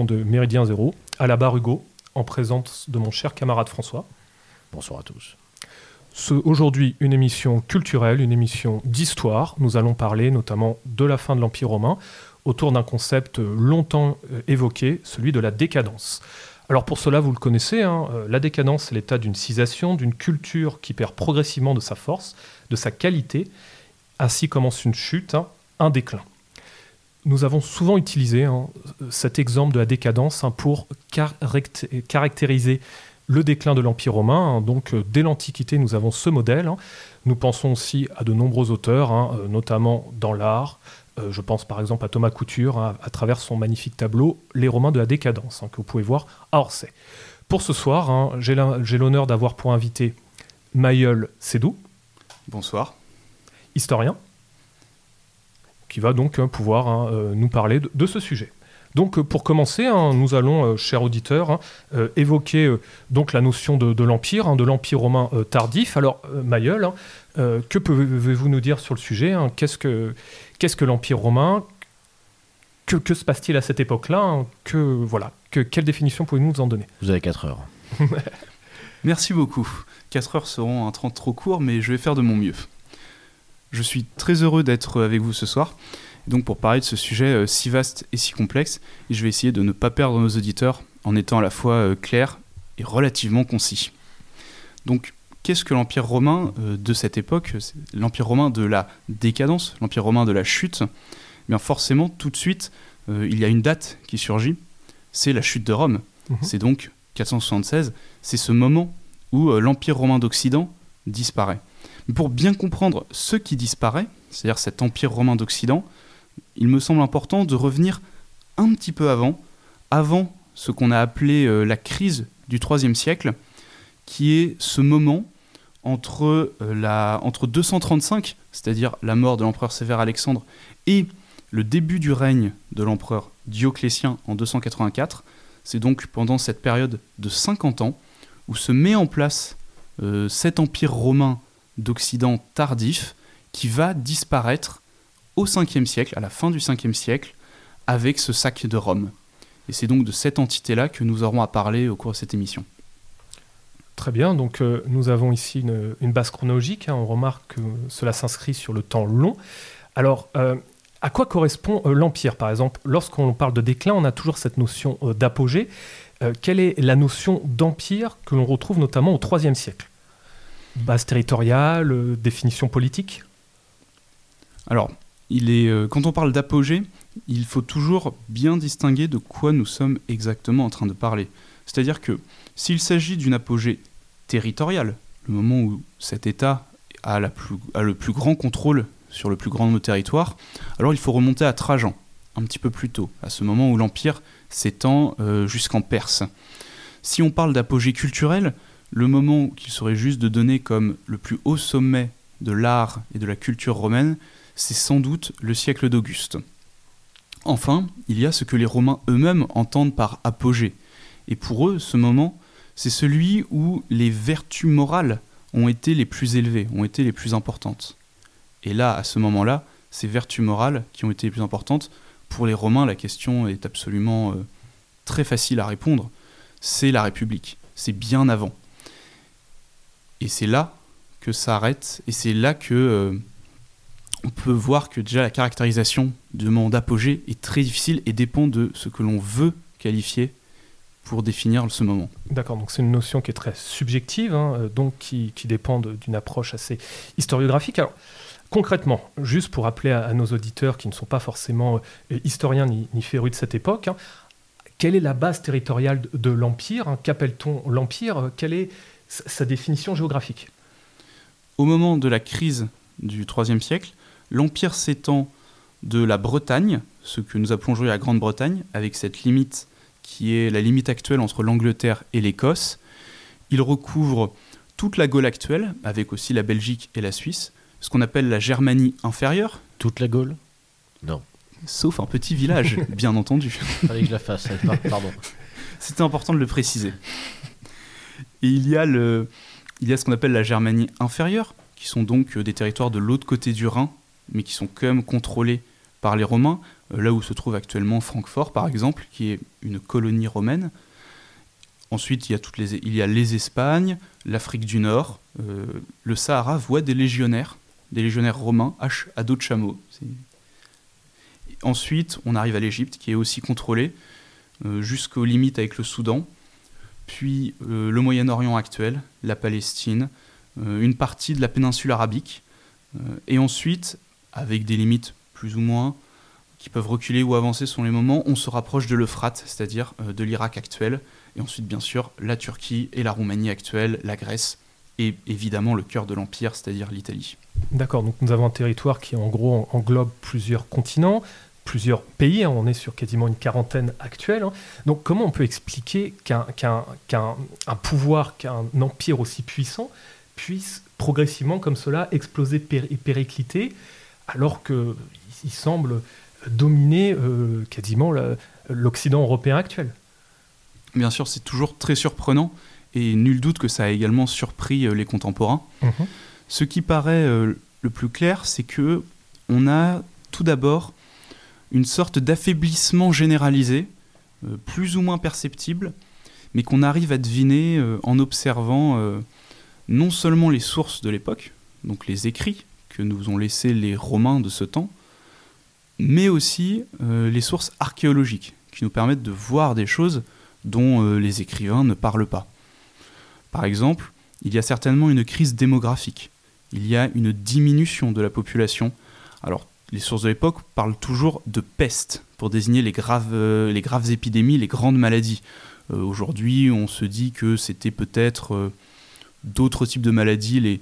émission de Méridien Zéro. À la barre Hugo, en présence de mon cher camarade François. Bonsoir à tous. Aujourd'hui, une émission culturelle, une émission d'histoire. Nous allons parler notamment de la fin de l'Empire romain autour d'un concept longtemps euh, évoqué, celui de la décadence. Alors pour cela, vous le connaissez, hein, euh, la décadence, c'est l'état d'une cisation, d'une culture qui perd progressivement de sa force, de sa qualité. Ainsi commence une chute, hein, un déclin. Nous avons souvent utilisé hein, cet exemple de la décadence pour caractériser le déclin de l'Empire romain. donc euh, dès l'Antiquité, nous avons ce modèle. Nous pensons aussi à de nombreux auteurs, euh, notamment dans l'art, euh, je pense par exemple à Thomas Couture hein, à travers son magnifique tableau Les Romains de la décadence, hein, que vous pouvez voir à Orsay. Pour ce soir, hein, j'ai l'honneur d'avoir pour invité Mayol Sédou. Bonsoir. Historien, qui va donc pouvoir euh, nous parler de, ce sujet. Donc euh, pour commencer, nous allons, chers auditeurs, évoquer donc la notion de, l'Empire, de l'Empire romain tardif. Alors Mayol, que pouvez-vous nous dire sur le sujet Qu'est-ce que qu'est-ce que l'Empire romain? Que, se passe-t-il à cette époque-là hein, que, voilà, que, Quelle définition pouvez-vous nous en donner? Vous avez 4 heures. Merci beaucoup. 4 heures seront un temps trop court, mais je vais faire de mon mieux. Je suis très heureux d'être avec vous ce soir, donc pour parler de ce sujet euh, si vaste et si complexe, et je vais essayer de ne pas perdre nos auditeurs en étant à la fois euh, clair et relativement concis. Donc qu'est-ce que l'Empire romain euh, de cette époque, l'Empire romain de la décadence, l'Empire romain de la chute eh Bien forcément, tout de suite, il y a une date qui surgit, c'est la chute de Rome. Mhm. C'est donc 476, c'est ce moment où l'Empire romain d'Occident disparaît. Mais pour bien comprendre ce qui disparaît, c'est-à-dire cet Empire romain d'Occident, il me semble important de revenir un petit peu avant, avant ce qu'on a appelé la crise du IIIe siècle, qui est ce moment entre, euh, la, entre 235, c'est-à-dire la mort de l'empereur sévère Alexandre, et le début du règne de l'empereur Dioclétien en 284. C'est donc pendant cette période de 50 ans où se met en place euh, cet empire romain d'Occident tardif qui va disparaître au 5e siècle, à la fin du 5e siècle, avec ce sac de Rome. Et c'est donc de cette entité-là que nous aurons à parler au cours de cette émission. Très bien, donc euh, nous avons ici une, base chronologique, hein. on remarque que cela s'inscrit sur le temps long. Alors, euh, à quoi correspond euh, l'Empire, par exemple? Lorsqu'on parle de déclin, on a toujours cette notion d'apogée. quelle est la notion d'Empire que l'on retrouve notamment au IIIe siècle? Base territoriale, définition politique Alors, est, quand on parle d'apogée, il faut toujours bien distinguer de quoi nous sommes exactement en train de parler. C'est-à-dire que s'il s'agit d'une apogée territorial, le moment où cet État a, le plus grand contrôle sur le plus grand de nos territoires, alors il faut remonter à Trajan, un petit peu plus tôt, à ce moment où l'Empire s'étend euh, jusqu'en Perse. Si on parle d'apogée culturelle, le moment qu'il serait juste de donner comme le plus haut sommet de l'art et de la culture romaine, c'est sans doute le siècle d'Auguste. Enfin, il y a ce que les Romains eux-mêmes entendent par apogée. Et pour eux, ce moment, c'est celui où les vertus morales ont été les plus élevées, ont été les plus importantes. Et là, à ce moment-là, ces vertus morales qui ont été les plus importantes, pour les Romains, la question est absolument euh, très facile à répondre. C'est la République. C'est bien avant. Et c'est là que ça arrête, et c'est là que euh, on peut voir que déjà la caractérisation du moment d'apogée est très difficile et dépend de ce que l'on veut qualifier pour définir ce moment. D'accord, donc c'est une notion qui est très subjective, hein, euh, donc qui, dépend d'une approche assez historiographique. Alors, concrètement, juste pour rappeler à, nos auditeurs qui ne sont pas forcément euh, historiens ni, ni, férus de cette époque, hein, quelle est la base territoriale de, l'Empire hein, Qu'appelle-t-on l'Empire? Quelle est sa définition géographique Au moment de la crise du IIIe siècle, l'Empire s'étend de la Bretagne, ce que nous appelons aujourd'hui la Grande-Bretagne, avec cette limite qui est la limite actuelle entre l'Angleterre et l'Écosse. Il recouvre toute la Gaule actuelle, avec aussi la Belgique et la Suisse, ce qu'on appelle la Germanie inférieure. Toute la Gaule? Non. Sauf un petit village, bien entendu. Fallait que je la fasse, pardon. C'était important de le préciser. Et il y a, le, il y a ce qu'on appelle la Germanie inférieure, qui sont donc euh, des territoires de l'autre côté du Rhin, mais qui sont quand même contrôlés par les Romains, euh, là où se trouve actuellement Francfort par exemple, qui est une colonie romaine. Ensuite, il y a, toutes les, il y a les Espagnes, l'Afrique du Nord, euh, le Sahara voit des légionnaires, des légionnaires romains à dos de chameau. Ensuite, on arrive à l'Égypte, qui est aussi contrôlée, jusqu'aux limites avec le Soudan, puis euh, le Moyen-Orient actuel, la Palestine, une partie de la péninsule arabique, et ensuite, avec des limites plus ou moins qui peuvent reculer ou avancer selon les moments, on se rapproche de l'Euphrate, c'est-à-dire de l'Irak actuel, et ensuite bien sûr la Turquie et la Roumanie actuelle, la Grèce, et évidemment le cœur de l'Empire, c'est-à-dire l'Italie. D'accord, donc nous avons un territoire qui en gros englobe plusieurs continents, plusieurs pays, hein. on est sur quasiment une quarantaine actuelle. Hein. Donc comment on peut expliquer qu'un pouvoir, qu'un empire aussi puissant puisse progressivement comme cela exploser et péricliter, alors qu'il semble dominer euh, quasiment l'Occident européen actuel? Bien sûr, c'est toujours très surprenant et nul doute que ça a également surpris euh, les contemporains. Mhm. Ce qui paraît euh, le plus clair, c'est que on a tout d'abord une sorte d'affaiblissement généralisé, euh, plus ou moins perceptible, mais qu'on arrive à deviner en observant non seulement les sources de l'époque, donc les écrits que nous ont laissés les Romains de ce temps, mais aussi les sources archéologiques, qui nous permettent de voir des choses dont les écrivains ne parlent pas. Par exemple, il y a certainement une crise démographique. Il y a une diminution de la population. Alors, les sources de l'époque parlent toujours de peste pour désigner les graves, euh, les graves épidémies, les grandes maladies. Euh, aujourd'hui, on se dit que c'était peut-être euh, d'autres types de maladies. Les,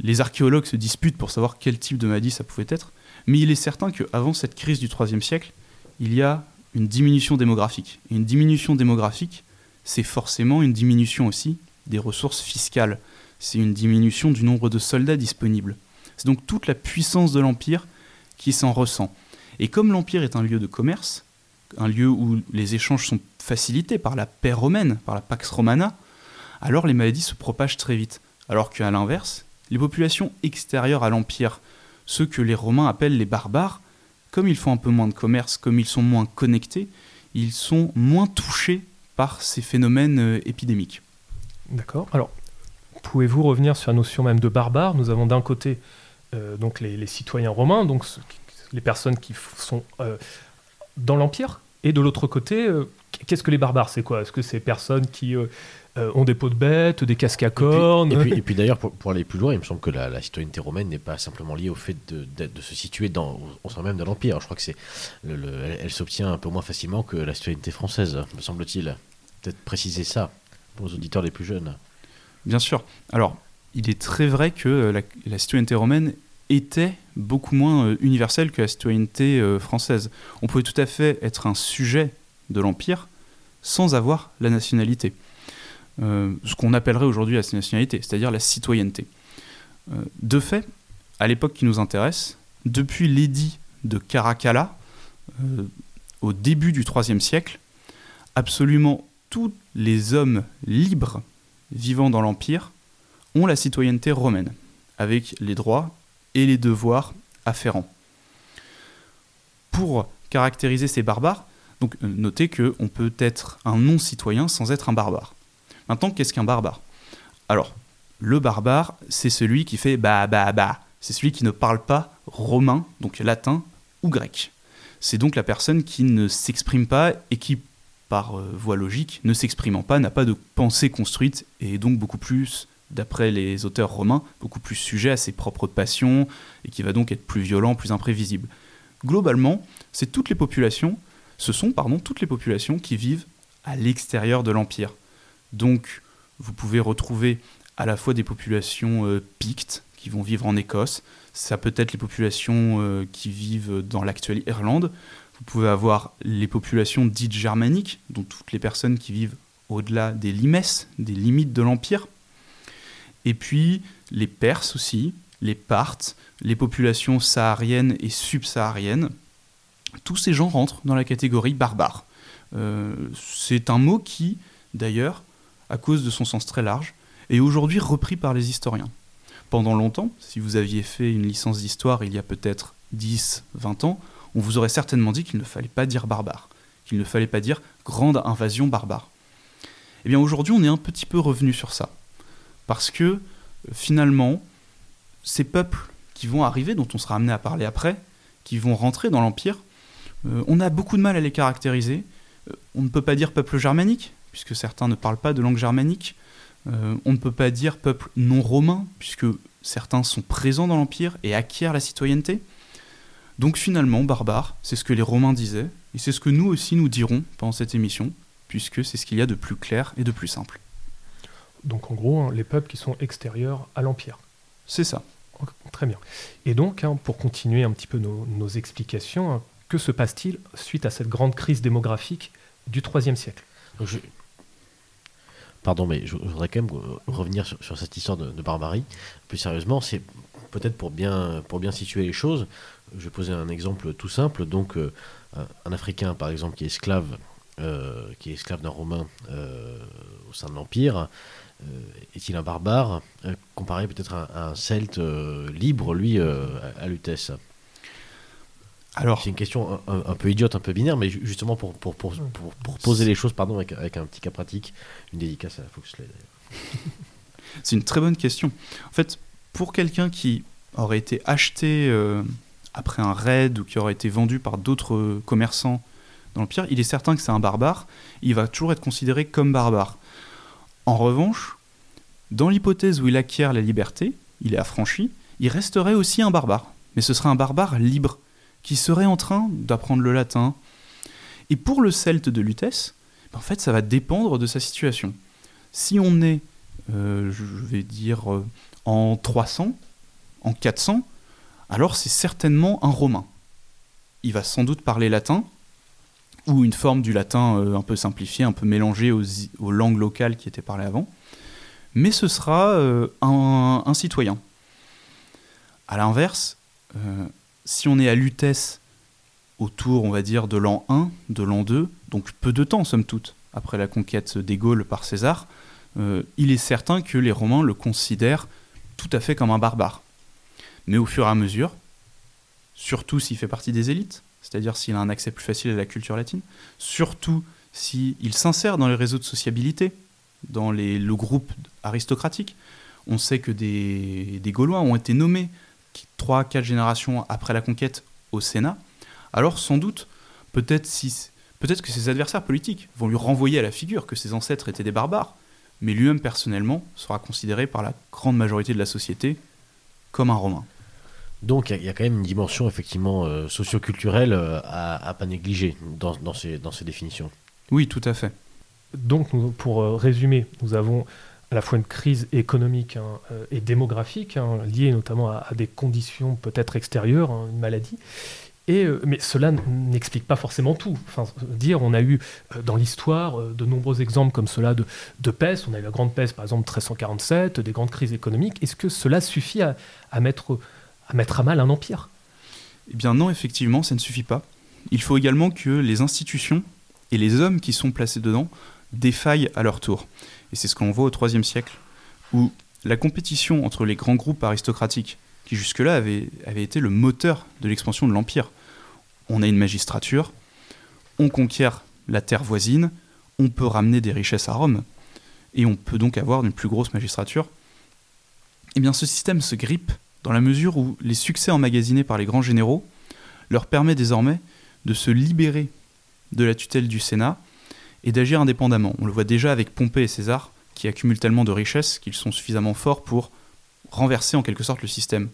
les archéologues se disputent pour savoir quel type de maladie ça pouvait être. Mais il est certain qu'avant cette crise du IIIe siècle, il y a une diminution démographique. Et une diminution démographique, c'est forcément une diminution aussi des ressources fiscales. C'est une diminution du nombre de soldats disponibles. C'est donc toute la puissance de l'Empire qui s'en ressent. Et comme l'Empire est un lieu de commerce, un lieu où les échanges sont facilités par la paix romaine, par la Pax Romana, alors les maladies se propagent très vite. Alors qu'à l'inverse, les populations extérieures à l'Empire, ceux que les Romains appellent les barbares, comme ils font un peu moins de commerce, comme ils sont moins connectés, ils sont moins touchés par ces phénomènes euh, épidémiques. D'accord. Alors, pouvez-vous revenir sur la notion même de barbare Nous avons d'un côté donc les, citoyens romains, donc les personnes qui sont euh, dans l'Empire, et de l'autre côté, euh, qu'est-ce que les barbares C'est quoi? Est-ce que c'est personnes qui ont des peaux de bêtes, des casques à cornes Et puis, d'ailleurs, pour, aller plus loin, il me semble que la, citoyenneté romaine n'est pas simplement liée au fait de, se situer dans, au sein même de l'Empire. Je crois que c'est, elle s'obtient un peu moins facilement que la citoyenneté française, me semble-t-il. Peut-être préciser ça pour les auditeurs les plus jeunes. Bien sûr. Alors, il est très vrai que euh, la, citoyenneté romaine était beaucoup moins euh, universelle que la citoyenneté euh, française. On pouvait tout à fait être un sujet de l'Empire sans avoir la nationalité. ce qu'on appellerait aujourd'hui la nationalité, c'est-à-dire la citoyenneté. de fait, à l'époque qui nous intéresse, depuis l'édit de Caracalla, au début du IIIe siècle, absolument tous les hommes libres vivant dans l'Empire ont la citoyenneté romaine, avec les droits et les devoirs afférents. Pour caractériser ces barbares, donc euh, notez qu'on peut être un non-citoyen sans être un barbare. Maintenant, qu'est-ce qu'un barbare? Alors, le barbare, c'est celui qui fait bah bah bah. C'est celui qui ne parle pas romain, donc latin ou grec. C'est donc la personne qui ne s'exprime pas et qui par euh, voie logique, ne s'exprimant pas, n'a pas de pensée construite et donc beaucoup plus, d'après les auteurs romains, beaucoup plus sujet à ses propres passions et qui va donc être plus violent, plus imprévisible. Globalement, c'est toutes les populations, ce sont pardon, toutes les populations qui vivent à l'extérieur de l'empire. Donc, vous pouvez retrouver à la fois des populations euh, pictes qui vont vivre en Écosse, ça peut être les populations euh, qui vivent dans l'actuelle Irlande, vous pouvez avoir les populations dites germaniques, donc toutes les personnes qui vivent au-delà des limesses, des limites de l'Empire. Et puis les Perses aussi, les Parthes, les populations sahariennes et subsahariennes. Tous ces gens rentrent dans la catégorie barbare. Euh, c'est un mot qui, d'ailleurs, à cause de son sens très large, est aujourd'hui repris par les historiens. Pendant longtemps, si vous aviez fait une licence d'histoire il y a peut-être 10, 20 ans, on vous aurait certainement dit qu'il ne fallait pas dire barbare, qu'il ne fallait pas dire grande invasion barbare. Eh bien aujourd'hui, on est un petit peu revenu sur ça. Parce que euh, finalement, ces peuples qui vont arriver, dont on sera amené à parler après, qui vont rentrer dans l'Empire, euh, on a beaucoup de mal à les caractériser. Euh, on ne peut pas dire peuple germanique, puisque certains ne parlent pas de langue germanique. on ne peut pas dire peuple non romain, puisque certains sont présents dans l'Empire et acquièrent la citoyenneté. Donc finalement, barbare, c'est ce que les Romains disaient, et c'est ce que nous aussi nous dirons pendant cette émission, puisque c'est ce qu'il y a de plus clair et de plus simple. Donc en gros, hein, les peuples qui sont extérieurs à l'Empire. C'est ça. Très bien. Et donc, hein, pour continuer un petit peu nos, explications, hein, que se passe-t-il suite à cette grande crise démographique du IIIe siècle? Pardon, mais je, voudrais quand même revenir sur, cette histoire de, barbarie. Plus sérieusement, c'est peut-être pour bien, pour bien situer les choses. Je vais poser un exemple tout simple. Donc, euh, un Africain, par exemple, qui est esclave euh, qui est esclave d'un Romain euh, au sein de l'Empire, euh, est-il un barbare comparé peut-être à, un Celte libre, lui, à, Lutèce alors, c'est une question un, peu idiote, un peu binaire, mais justement pour, pour, pour, pour, poser les choses pardon, avec, avec, un petit cas pratique, une dédicace à Foxley d'ailleurs. c'est une très bonne question. En fait, pour quelqu'un qui aurait été acheté après un raid ou qui aurait été vendu par d'autres commerçants dans l'Empire, il est certain que c'est un barbare, il va toujours être considéré comme barbare. En revanche, dans l'hypothèse où il acquiert la liberté, il est affranchi, il resterait aussi un barbare, mais ce serait un barbare libre, qui serait en train d'apprendre le latin. Et pour le celte de Lutèce, ben, en fait, ça va dépendre de sa situation. Si on est, euh, je vais dire, euh, en 300, en 400, alors c'est certainement un romain. Il va sans doute parler latin, ou une forme du latin euh, un peu simplifié, un peu mélangé aux, langues locales qui étaient parlées avant, mais ce sera euh, un, citoyen. A l'inverse, euh, si on est à Lutèce autour, on va dire, de l'an 1, de l'an 2, donc peu de temps, somme toute, après la conquête des Gaules par César, il est certain que les Romains le considèrent tout à fait comme un barbare. Mais au fur et à mesure, surtout s'il fait partie des élites, c'est-à-dire s'il a un accès plus facile à la culture latine, surtout s'il s'insère dans les réseaux de sociabilité, dans les, le groupe aristocratique. On sait que des, Gaulois ont été nommés trois, quatre générations après la conquête au Sénat. Alors sans doute, peut-être si, peut-être que ses adversaires politiques vont lui renvoyer à la figure que ses ancêtres étaient des barbares, mais lui-même personnellement sera considéré par la grande majorité de la société comme un Romain. Donc il y, a quand même une dimension effectivement euh, socioculturelle euh, à, à, pas négliger dans, dans, ces, dans ces définitions. Oui, tout à fait. Donc pour euh, résumer, nous avons à la fois une crise économique hein, et démographique, hein, liée notamment à, des conditions peut-être extérieures, hein, une maladie. Et, mais cela n'explique pas forcément tout. Enfin, dire, on a eu dans l'histoire de nombreux exemples comme cela de, de peste. On a eu la grande peste, par exemple, 1347, des grandes crises économiques. Est-ce que cela suffit à, à mettre à mettre à mal un empire? Eh bien non, effectivement, ça ne suffit pas. Il faut également que les institutions et les hommes qui sont placés dedans défaillent à leur tour. Et c'est ce qu'on voit au IIIe siècle, où la compétition entre les grands groupes aristocratiques, qui jusque-là avaient, avait été le moteur de l'expansion de l'Empire, on a une magistrature, on conquiert la terre voisine, on peut ramener des richesses à Rome, et on peut donc avoir une plus grosse magistrature. Eh bien ce système se grippe dans la mesure où les succès emmagasinés par les grands généraux leur permet désormais de se libérer de la tutelle du Sénat et d'agir indépendamment. On le voit déjà avec Pompée et César, qui accumulent tellement de richesses qu'ils sont suffisamment forts pour renverser en quelque sorte le système.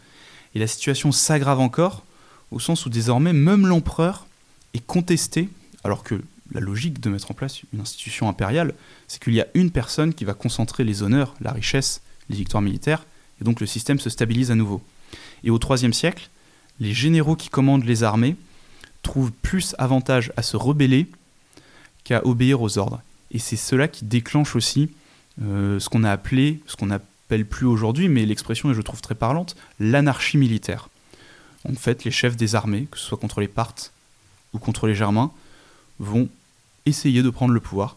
Et la situation s'aggrave encore, au sens où désormais même l'empereur est contesté, alors que la logique de mettre en place une institution impériale, c'est qu'il y a une personne qui va concentrer les honneurs, la richesse, les victoires militaires, et donc le système se stabilise à nouveau. Et au IIIe siècle, les généraux qui commandent les armées trouvent plus avantage à se rebeller qu'à obéir aux ordres. Et c'est cela qui déclenche aussi euh, ce qu'on a appelé, ce qu'on n'appelle plus aujourd'hui, mais l'expression est, je trouve, très parlante, l'anarchie militaire. En fait, les chefs des armées, que ce soit contre les Parthes ou contre les Germains, vont essayer de prendre le pouvoir.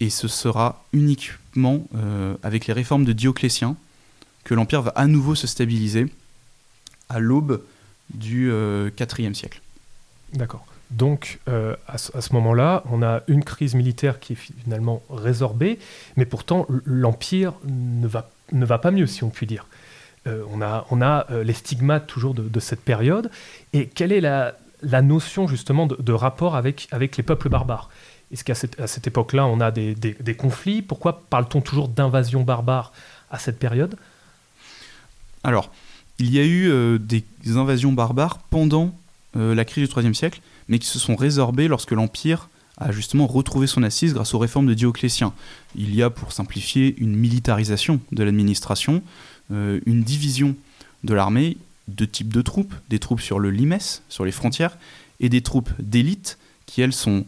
Et ce sera uniquement euh, avec les réformes de Dioclétien, que l'Empire va à nouveau se stabiliser à l'aube du IVe euh, siècle. D'accord. Donc, euh, à ce, moment-là, on a une crise militaire qui est finalement résorbée, mais pourtant, l'Empire ne va, ne va pas mieux, si on peut dire. Euh, on a, on a euh, les stigmates toujours de, cette période. Et quelle est la, la notion justement de, rapport avec, avec les peuples barbares? Est-ce qu'à cette, cette époque-là, on a des, des- conflits? Pourquoi parle-t-on toujours d'invasion barbare à cette période? Alors, il y a eu des invasions barbares pendant la crise du IIIe siècle, mais qui se sont résorbées lorsque l'Empire a justement retrouvé son assise grâce aux réformes de Dioclétien. Il y a, pour simplifier, une militarisation de l'administration, euh, une division de l'armée, deux types de troupes, des troupes sur le limes, sur les frontières, et des troupes d'élite, qui elles sont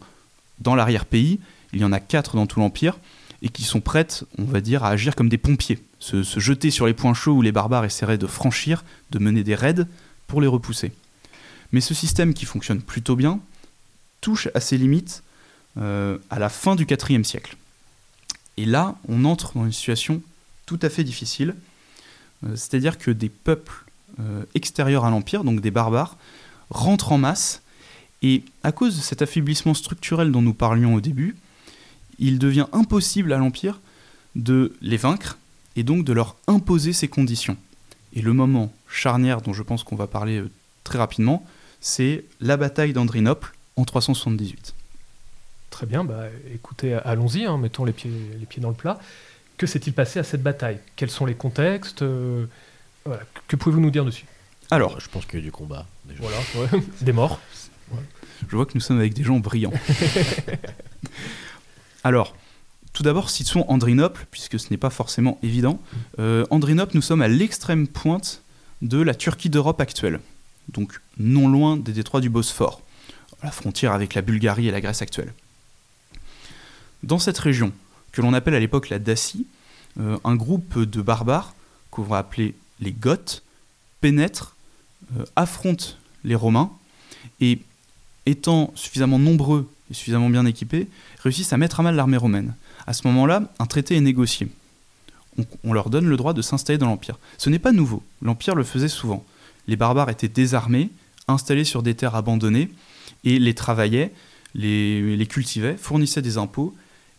dans l'arrière-pays, il y en a quatre dans tout l'Empire, et qui sont prêtes, on va dire, à agir comme des pompiers, se, se jeter sur les points chauds où les barbares essaieraient de franchir, de mener des raids pour les repousser. Mais ce système qui fonctionne plutôt bien touche à ses limites euh, à la fin du IVe siècle. Et là, on entre dans une situation tout à fait difficile, euh, c'est-à-dire que des peuples euh, extérieurs à l'Empire, donc des barbares, rentrent en masse, et à cause de cet affaiblissement structurel dont nous parlions au début, il devient impossible à l'Empire de les vaincre et donc de leur imposer ces conditions. Et le moment charnière dont je pense qu'on va parler très rapidement, c'est la bataille d'Andrinople en 378. Très bien, bah, écoutez, allons-y, hein, mettons les pieds, les pieds dans le plat. Que s'est-il passé à cette bataille? Quels sont les contextes? Euh, voilà. Que pouvez-vous nous dire dessus? Alors, Je pense qu'il y a eu du combat. déjà. Voilà, ouais. des morts. je vois que nous sommes avec des gens brillants. Alors, tout d'abord, situons Andrinople, puisque ce n'est pas forcément évident. Euh, Andrinople, nous sommes à l'extrême pointe de la Turquie d'Europe actuelle, donc non loin des détroits du Bosphore, la frontière avec la Bulgarie et la Grèce actuelle. Dans cette région, que l'on appelle à l'époque la Dacie, euh, un groupe de barbares, qu'on va appeler les Goths, pénètre, euh, affronte les Romains, et étant suffisamment nombreux et suffisamment bien équipés, réussissent à mettre à mal l'armée romaine. À ce moment-là, un traité est négocié. On leur donne le droit de s'installer dans l'Empire. Ce n'est pas nouveau, l'Empire le faisait souvent. Les barbares étaient désarmés, installés sur des terres abandonnées, et les travaillaient, les, cultivaient, fournissaient des impôts,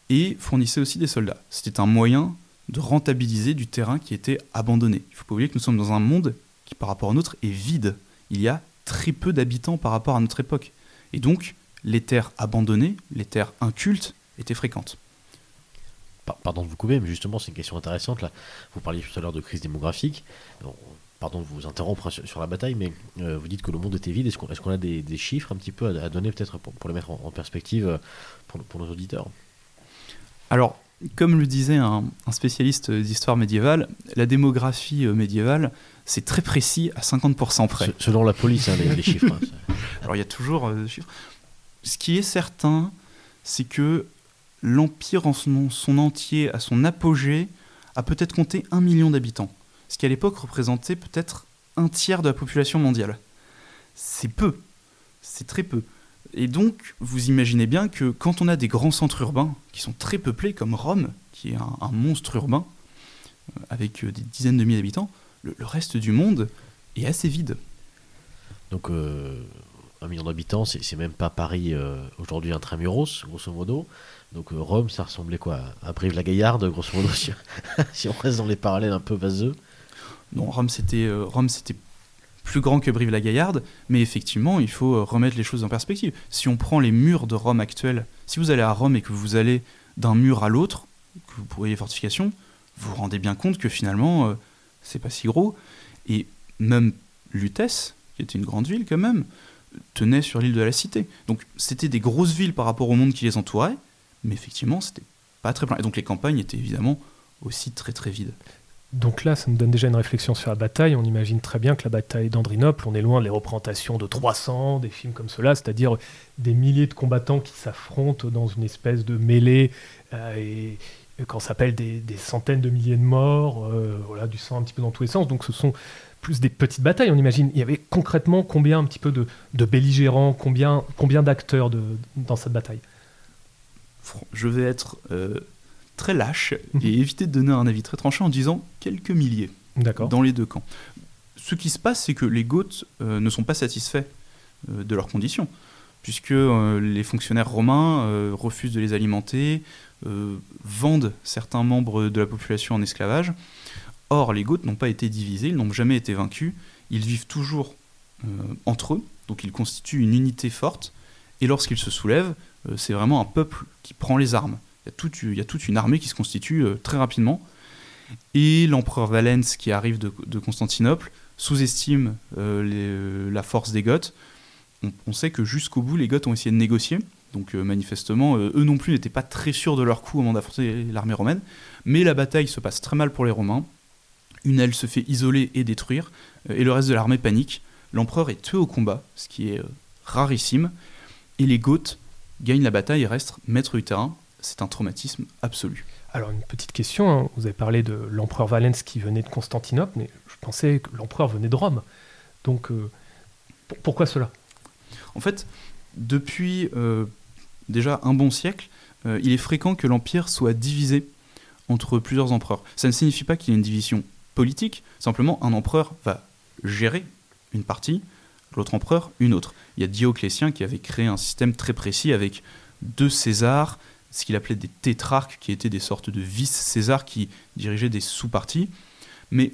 et fournissaient aussi des soldats. C'était un moyen de rentabiliser du terrain qui était abandonné. Il ne faut pas oublier que nous sommes dans un monde qui, par rapport à notre, est vide. Il y a très peu d'habitants par rapport à notre époque. Et donc, les terres abandonnées, les terres incultes, étaient fréquentes. Par- Pardon de vous couper, mais justement, c'est une question intéressante. Là. Vous parliez tout à l'heure de crise démographique. Pardon de vous interrompre sur, sur la bataille, mais euh, vous dites que le monde était vide. Est-ce qu'on a des, des chiffres un petit peu à, à donner, peut-être, pour, pour les mettre en, en perspective euh, pour, pour nos auditeurs? Alors, comme le disait un, un spécialiste d'histoire médiévale, la démographie euh, médiévale, c'est très précis à 50% près. Se- Selon la police, hein, les, les chiffres. hein, Alors il y a toujours euh, des chiffres. Ce qui est certain, c'est que l'Empire en son, son entier, à son apogée, a peut-être compté un million d'habitants. Qui à l'époque représentait peut-être un tiers de la population mondiale. C'est peu. C'est très peu. Et donc, vous imaginez bien que quand on a des grands centres urbains qui sont très peuplés, comme Rome, qui est un, monstre urbain, euh, avec euh, des dizaines de milliers d'habitants, le- reste du monde est assez vide. Donc, euh, un million d'habitants, c'est même pas Paris euh, aujourd'hui intramuros, grosso modo. Donc, Rome, ça ressemblait quoi? À Brive-la-Gaillarde, grosso modo, si on reste dans les parallèles un peu vaseux? Non, Rome c'était euh, Rome c'était plus grand que Brive-la-Gaillarde, mais effectivement, il faut euh, remettre les choses en perspective. Si on prend les murs de Rome actuels, si vous allez à Rome et que vous allez d'un mur à l'autre, que vous voyez fortifications, vous vous rendez bien compte que finalement, euh, c'est pas si gros. Et même Lutèce, qui était une grande ville quand même, tenait sur l'île de la Cité. Donc c'était des grosses villes par rapport au monde qui les entourait, mais effectivement, c'était pas très plein. Et donc les campagnes étaient évidemment aussi très très vides. Donc là, ça nous donne déjà une réflexion sur la bataille. On imagine très bien que la bataille d'Andrinople, on est loin des représentations de 300, des films comme cela, c'est-à-dire des milliers de combattants qui s'affrontent dans une espèce de mêlée euh, et, qu'on s'appelle des, centaines de milliers de morts, euh, voilà, du sang un petit peu dans tous les sens. Donc ce sont plus des petites batailles, on imagine. Il y avait concrètement combien un petit peu de, belligérants, combien, combien d'acteurs dans cette bataille? Je vais être euh, très lâche Mhm. et éviter de donner un avis très tranchant en disant quelques milliers dans les deux camps. Ce qui se passe, c'est que les Goths euh, ne sont pas satisfaits euh, de leurs conditions. puisque les fonctionnaires romains refusent de les alimenter, vendent certains membres de la population en esclavage. Or, les Goths n'ont pas été divisés, ils n'ont jamais été vaincus, ils vivent toujours entre eux, donc ils constituent une unité forte, et lorsqu'ils se soulèvent, c'est vraiment un peuple qui prend les armes. Il y, a toute, une armée qui se constitue très rapidement. Et l'empereur Valens, qui arrive de, Constantinople, sous-estime euh, euh, la force des Goths. On, sait que jusqu'au bout, les Goths ont essayé de négocier. Donc euh, manifestement, eux non plus n'étaient pas très sûrs de leur coup au moment d'affronter l'armée romaine. Mais la bataille se passe très mal pour les Romains. Une aile se fait isoler et détruire, et le reste de l'armée panique. L'empereur est tué au combat, ce qui est rarissime. Et les Goths gagnent la bataille et restent maîtres du terrain. C'est un traumatisme absolu. Alors une petite question, hein. vous avez parlé de l'empereur Valens qui venait de Constantinople, mais je pensais que l'empereur venait de Rome. Donc euh, pourquoi cela? En fait, depuis euh, déjà un bon siècle, euh, il est fréquent que l'empire soit divisé entre plusieurs empereurs. Ça ne signifie pas qu'il y ait une division politique, simplement un empereur va gérer une partie, l'autre empereur une autre. Il y a Dioclétien qui avait créé un système très précis avec deux Césars, ce qu'il appelait des tétrarques, qui étaient des sortes de vice-césars qui dirigeaient des sous-parties. Mais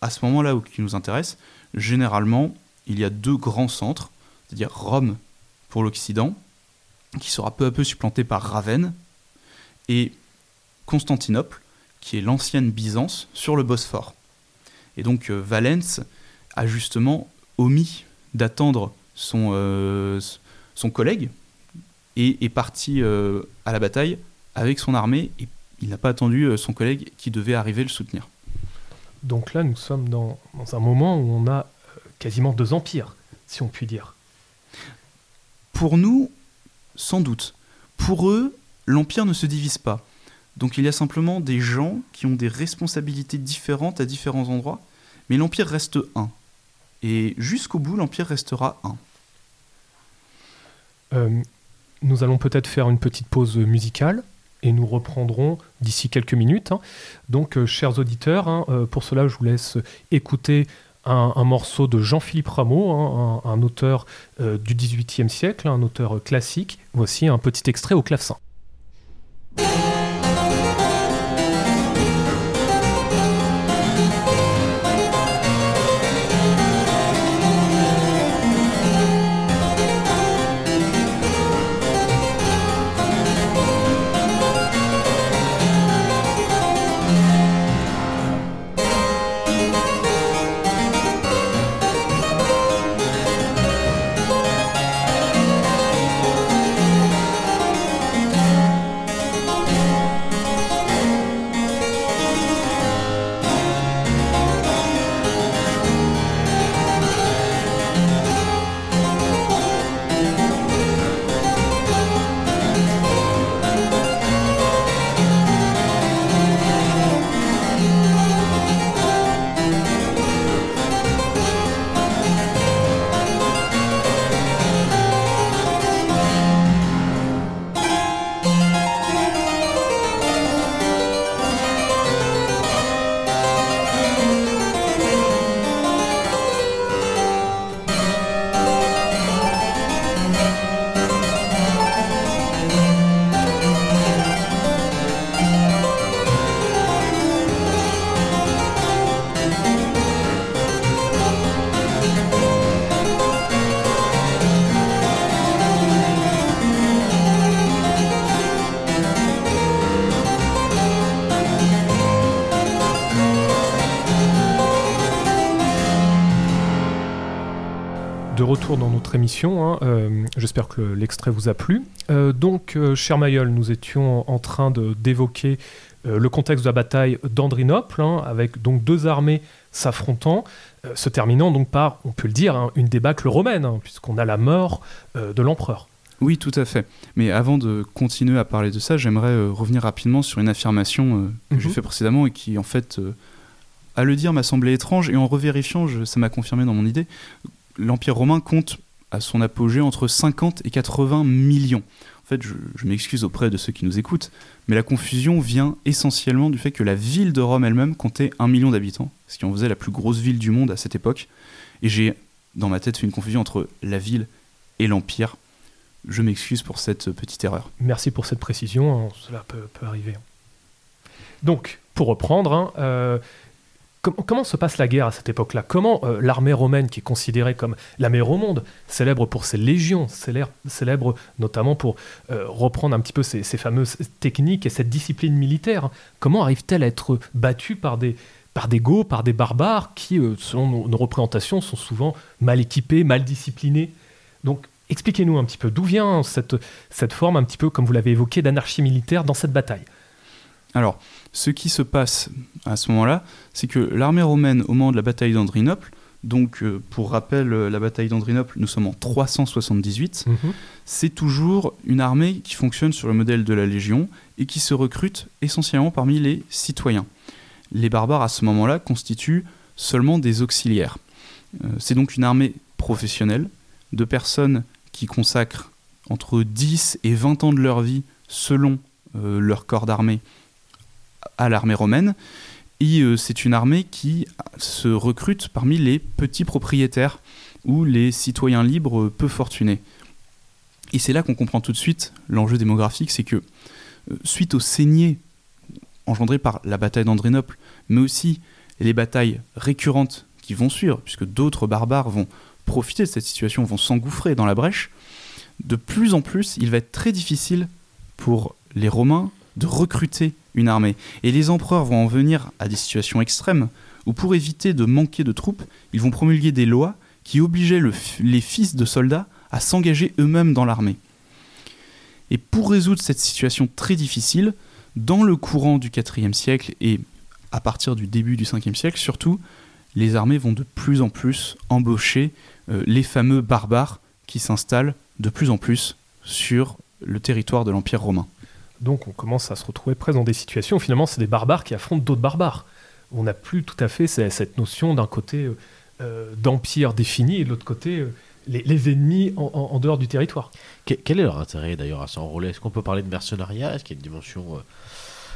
à ce moment-là qui nous intéresse, généralement, il y a deux grands centres, c'est-à-dire Rome pour l'Occident, qui sera peu à peu supplanté par Ravenne, et Constantinople, qui est l'ancienne Byzance, sur le Bosphore. Et donc euh, Valens a justement omis d'attendre son, euh, son collègue, et est parti euh, à la bataille avec son armée et il n'a pas attendu euh, son collègue qui devait arriver le soutenir. Donc là, nous sommes dans, un moment où on a euh, quasiment deux empires, si on peut dire. Pour nous, sans doute. Pour eux, l'empire ne se divise pas. Donc il y a simplement des gens qui ont des responsabilités différentes à différents endroits, mais l'empire reste un. Et jusqu'au bout, l'empire restera un. Nous allons peut-être faire une petite pause musicale et nous reprendrons d'ici quelques minutes. Hein. Donc, euh, chers auditeurs, hein, euh, pour cela, je vous laisse écouter un, morceau de Jean-Philippe Rameau, hein, un, auteur euh, du XVIIIe siècle, un auteur classique. Voici un petit extrait au clavecin. Notre émission. Hein. Euh, j'espère que l'extrait vous a plu. Euh, donc, euh, cher Mayol, nous étions en train d'évoquer le contexte de la bataille d'Andrinople, hein, avec donc deux armées s'affrontant, se terminant donc par, on peut le dire, hein, une débâcle romaine, puisqu'on a la mort de l'empereur. Oui, tout à fait. Mais avant de continuer à parler de ça, j'aimerais revenir rapidement sur une affirmation que j'ai mhm. fait précédemment et qui, en fait, à le dire, m'a semblé étrange. Et en revérifiant, ça m'a confirmé dans mon idée l'Empire romain compte à son apogée entre 50 et 80 millions. En fait, je, m'excuse auprès de ceux qui nous écoutent, mais la confusion vient essentiellement du fait que la ville de Rome elle-même comptait un million d'habitants, ce qui en faisait la plus grosse ville du monde à cette époque. Et j'ai dans ma tête fait une confusion entre la ville et l'Empire. Je m'excuse pour cette petite erreur. Merci pour cette précision, hein, cela peut, arriver. Donc, pour reprendre, hein, euh, comment se passe la guerre à cette époque-là? Comment euh, l'armée romaine, qui est considérée comme la meilleure au monde, célèbre pour ses légions, célèbre, notamment pour euh, reprendre un petit peu ces, fameuses techniques et cette discipline militaire, comment arrive-t-elle à être battue par des, par Goths, par des barbares qui, selon nos, représentations, sont souvent mal équipés, mal disciplinés? Donc, Expliquez-nous un petit peu d'où vient cette, cette forme, un petit peu comme vous l'avez évoqué, d'anarchie militaire dans cette bataille. Alors, ce qui se passe à ce moment-là, c'est que l'armée romaine, au moment de la bataille d'Andrinople, donc euh, pour rappel, euh, la bataille d'Andrinople, nous sommes en 378, mhm. c'est toujours une armée qui fonctionne sur le modèle de la Légion et qui se recrute essentiellement parmi les citoyens. Les barbares, à ce moment-là, constituent seulement des auxiliaires. Euh, c'est donc une armée professionnelle de personnes qui consacrent entre 10 et 20 ans de leur vie, selon leur corps d'armée, à l'armée romaine. Et euh, c'est une armée qui se recrute parmi les petits propriétaires ou les citoyens libres peu fortunés. Et c'est là qu'on comprend tout de suite l'enjeu démographique, c'est que euh, suite aux saignées engendrées par la bataille d'Andrénople, mais aussi les batailles récurrentes qui vont suivre, puisque d'autres barbares vont profiter de cette situation, vont s'engouffrer dans la brèche, de plus en plus, il va être très difficile pour les Romains de recruter une armée. Et les empereurs vont en venir à des situations extrêmes où pour éviter de manquer de troupes, ils vont promulguer des lois qui obligeaient les fils de soldats à s'engager eux-mêmes dans l'armée. Et pour résoudre cette situation très difficile, dans le courant du IVe siècle et à partir du début du Ve siècle surtout, les armées vont de plus en plus embaucher euh, les fameux barbares qui s'installent de plus en plus sur le territoire de l'Empire romain. Donc on commence à se retrouver presque dans des situations, finalement c'est des barbares qui affrontent d'autres barbares. On n'a plus tout à fait cette notion d'un côté euh, euh, d'empire défini et de l'autre côté les, ennemis en, dehors du territoire. Quel est leur intérêt d'ailleurs à s'enrôler? Est-ce qu'on peut parler de mercenariat? Est-ce qu'il y a une dimension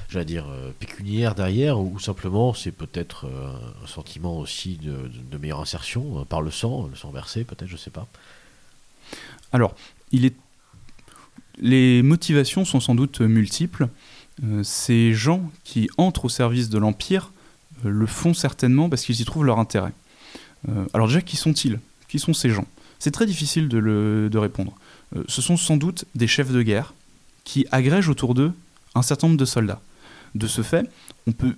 j'allais dire, euh, pécuniaire derrière, ou simplement c'est peut-être euh, un sentiment aussi de, meilleure insertion euh, par le sang, le sang versé peut-être, je sais pas? Alors, il est... les motivations sont sans doute multiples. ces gens qui entrent au service de l'Empire le font certainement parce qu'ils y trouvent leur intérêt. alors déjà, qui sont-ils? Qui sont ces gens? C'est très difficile de, répondre. ce sont sans doute des chefs de guerre qui agrègent autour d'eux un certain nombre de soldats. De ce fait, on peut,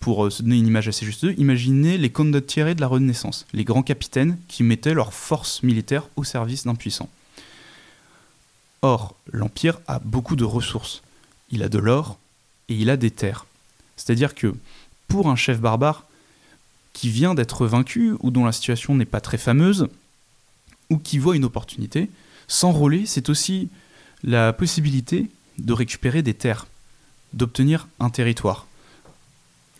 pour euh, se donner une image assez juste d'eux, imaginer les condottieri de la Renaissance, les grands capitaines qui mettaient leurs forces militaires au service d'un puissant. Or, l'Empire a beaucoup de ressources. Il a de l'or et il a des terres. C'est-à-dire que pour un chef barbare qui vient d'être vaincu ou dont la situation n'est pas très fameuse, ou qui voit une opportunité, s'enrôler, c'est aussi la possibilité de récupérer des terres d'obtenir un territoire.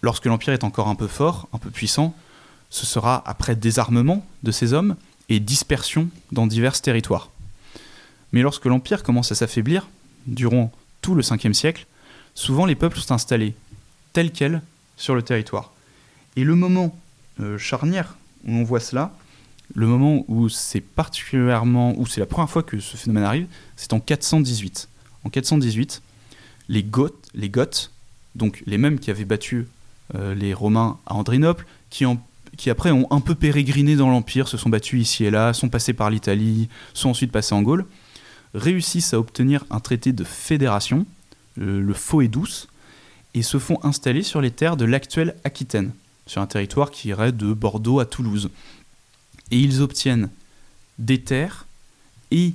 Lorsque l'Empire est encore un peu fort, un peu puissant, ce sera après désarmement de ces hommes et dispersion dans divers territoires. Mais lorsque l'Empire commence à s'affaiblir, durant tout le 5 siècle, souvent les peuples sont installés tels quels sur le territoire. Et le moment euh, charnière où on voit cela, le moment où c'est particulièrement, où c'est la première fois que ce phénomène arrive, c'est en 418. En 418, les Goths, les Goths, donc les mêmes qui avaient battu euh, les Romains à Andrinople, qui après ont un peu pérégriné dans l'Empire, se sont battus ici et là, sont passés par l'Italie, sont ensuite passés en Gaule, réussissent à obtenir un traité de fédération, le, le Faux et Douce, et se font installer sur les terres de l'actuelle Aquitaine, sur un territoire qui irait de Bordeaux à Toulouse. Et ils obtiennent des terres et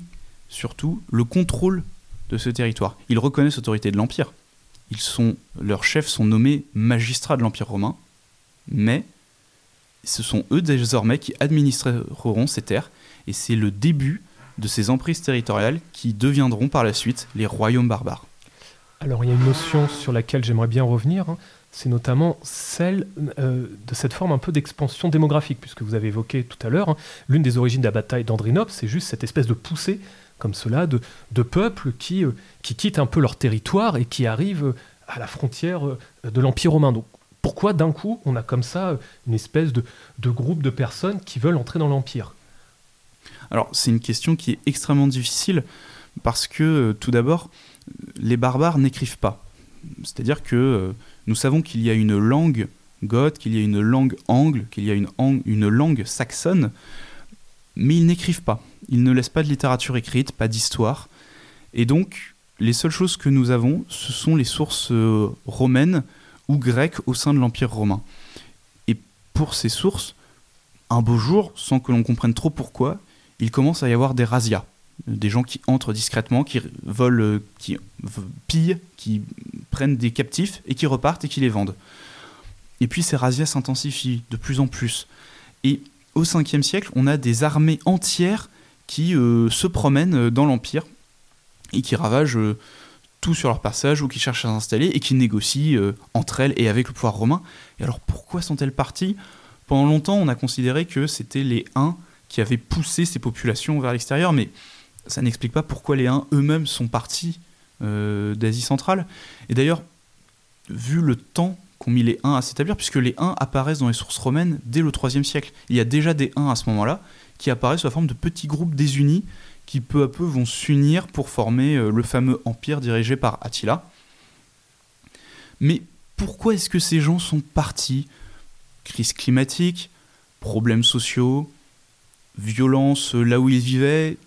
surtout le contrôle de ce territoire. Ils reconnaissent l'autorité de l'Empire. Ils sont, leurs chefs sont nommés magistrats de l'Empire romain, mais ce sont eux désormais qui administreront ces terres, et c'est le début de ces emprises territoriales qui deviendront par la suite les royaumes barbares. Alors il y a une notion sur laquelle j'aimerais bien revenir, hein. c'est notamment celle euh, de cette forme un peu d'expansion démographique, puisque vous avez évoqué tout à l'heure, hein. l'une des origines de la bataille d'Andrinople, c'est juste cette espèce de poussée comme cela de, peuples qui, euh, qui quittent un peu leur territoire et qui arrivent à la frontière euh, de l'Empire romain. Donc pourquoi d'un coup on a comme ça une espèce de, groupe de personnes qui veulent entrer dans l'Empire? Alors c'est une question qui est extrêmement difficile Parce que, tout d'abord, les barbares n'écrivent pas. C'est-à-dire que nous savons qu'il y a une langue goth, qu'il y a une langue angle, qu'il y a une, une langue saxonne, mais ils n'écrivent pas. Ils ne laissent pas de littérature écrite, pas d'histoire. Et donc, les seules choses que nous avons, ce sont les sources euh, romaines ou grecques au sein de l'Empire romain. Et pour ces sources, un beau jour, sans que l'on comprenne trop pourquoi, il commence à y avoir des razzias. Des gens qui entrent discrètement, qui volent, euh, qui pillent, qui prennent des captifs et qui repartent et qui les vendent. Et puis ces razzias s'intensifient de plus en plus. Et au 5e siècle, on a des armées entières qui euh, se promènent dans l'Empire et qui ravagent euh, tout sur leur passage ou qui cherchent à s'installer et qui négocient euh, entre elles et avec le pouvoir romain. Et alors pourquoi sont-elles parties? Pendant longtemps, on a considéré que c'était les Huns qui avaient poussé ces populations vers l'extérieur, mais ça n'explique pas pourquoi les Huns eux-mêmes sont partis d'Asie centrale. Et d'ailleurs, vu le temps qu'ont mis les 1 à s'établir, puisque les 1 apparaissent dans les sources romaines dès le 3 siècle. Il y a déjà des 1 à ce moment-là qui apparaissent sous la forme de petits groupes désunis qui peu à peu vont s'unir pour former euh, le fameux empire dirigé par Attila. Mais pourquoi est-ce que ces gens sont partis? Crise climatique, problèmes sociaux, violence là où ils vivaient,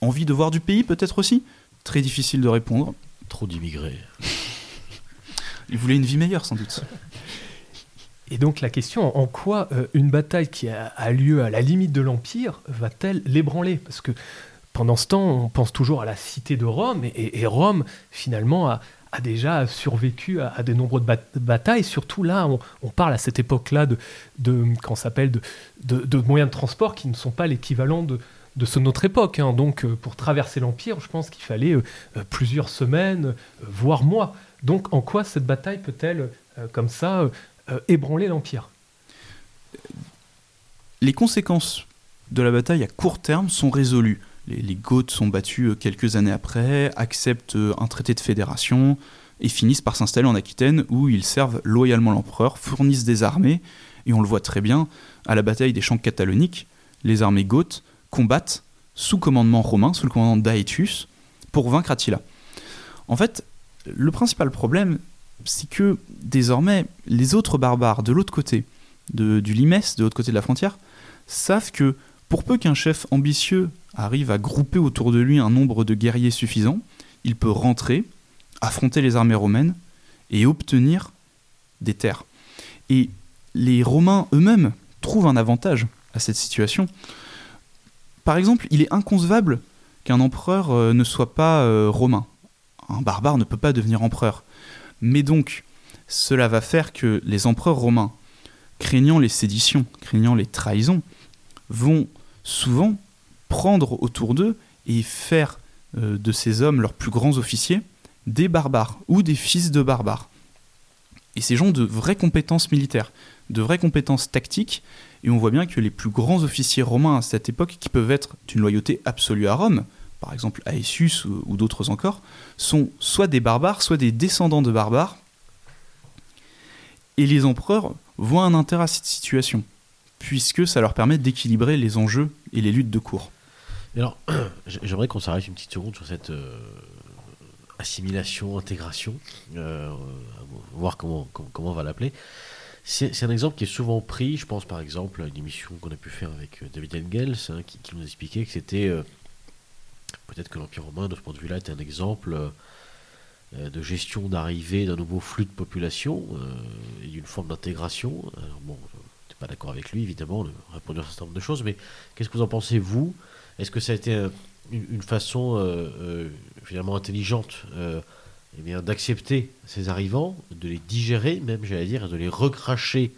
envie de voir du pays peut-être aussi? Très difficile de répondre. Trop d'immigrés. Il voulait une vie meilleure, sans doute. Et donc la question, en quoi euh, une bataille qui a, lieu à la limite de l'Empire va-t-elle l'ébranler? Parce que pendant ce temps, on pense toujours à la cité de Rome, et, Rome, finalement, a, déjà survécu à, de nombreuses batailles. Surtout là, on, parle à cette époque-là de, de, s'appelle de, moyens de transport qui ne sont pas l'équivalent de, de ce notre époque. Hein. Donc, euh, pour traverser l'Empire, je pense qu'il fallait euh, plusieurs semaines, voire mois. Donc en quoi cette bataille peut-elle, euh, comme ça, euh, euh, ébranler l'Empire? Les conséquences de la bataille à court terme sont résolues. Les, Goths sont battus quelques années après, acceptent un traité de fédération et finissent par s'installer en Aquitaine où ils servent loyalement l'empereur, fournissent des armées, et on le voit très bien, à la bataille des champs cataloniques, les armées goths combattent sous commandement romain, sous le commandement d'Aetius, pour vaincre Attila. En fait, le principal problème, c'est que désormais, les autres barbares de l'autre côté du Limès, de l'autre côté de la frontière, savent que pour peu qu'un chef ambitieux arrive à grouper autour de lui un nombre de guerriers suffisant, il peut rentrer, affronter les armées romaines et obtenir des terres. Et les Romains eux-mêmes trouvent un avantage à cette situation. Par exemple, il est inconcevable qu'un empereur euh, ne soit pas euh, romain un barbare ne peut pas devenir empereur. Mais donc, cela va faire que les empereurs romains, craignant les séditions, craignant les trahisons, vont souvent prendre autour d'eux et faire euh, de ces hommes leurs plus grands officiers des barbares ou des fils de barbares. Et ces gens de vraies compétences militaires, de vraies compétences tactiques, et on voit bien que les plus grands officiers romains à cette époque, qui peuvent être d'une loyauté absolue à Rome, par exemple Aesius ou, d'autres encore, sont soit des barbares, soit des descendants de barbares. Et les empereurs voient un intérêt à cette situation, puisque ça leur permet d'équilibrer les enjeux et les luttes de cour. Alors, j'aimerais qu'on s'arrête une petite seconde sur cette euh, assimilation, intégration, euh, voir comment, comment, on va l'appeler. C'est un exemple qui est souvent pris, je pense par exemple à une émission qu'on a pu faire avec euh, David Engels, hein, qui, nous expliquait que c'était Peut-être que l'Empire romain, de ce point de vue-là, est un exemple euh, de gestion d'arrivée d'un nouveau flux de population euh, et d'une forme d'intégration. bon, je n'étais pas d'accord avec lui, évidemment, de répondre à un certain nombre de choses, mais qu'est-ce que vous en pensez, vous Est-ce que ça a été une, façon euh, finalement intelligente eh d'accepter ces arrivants, de les digérer, même, j'allais dire, de les recracher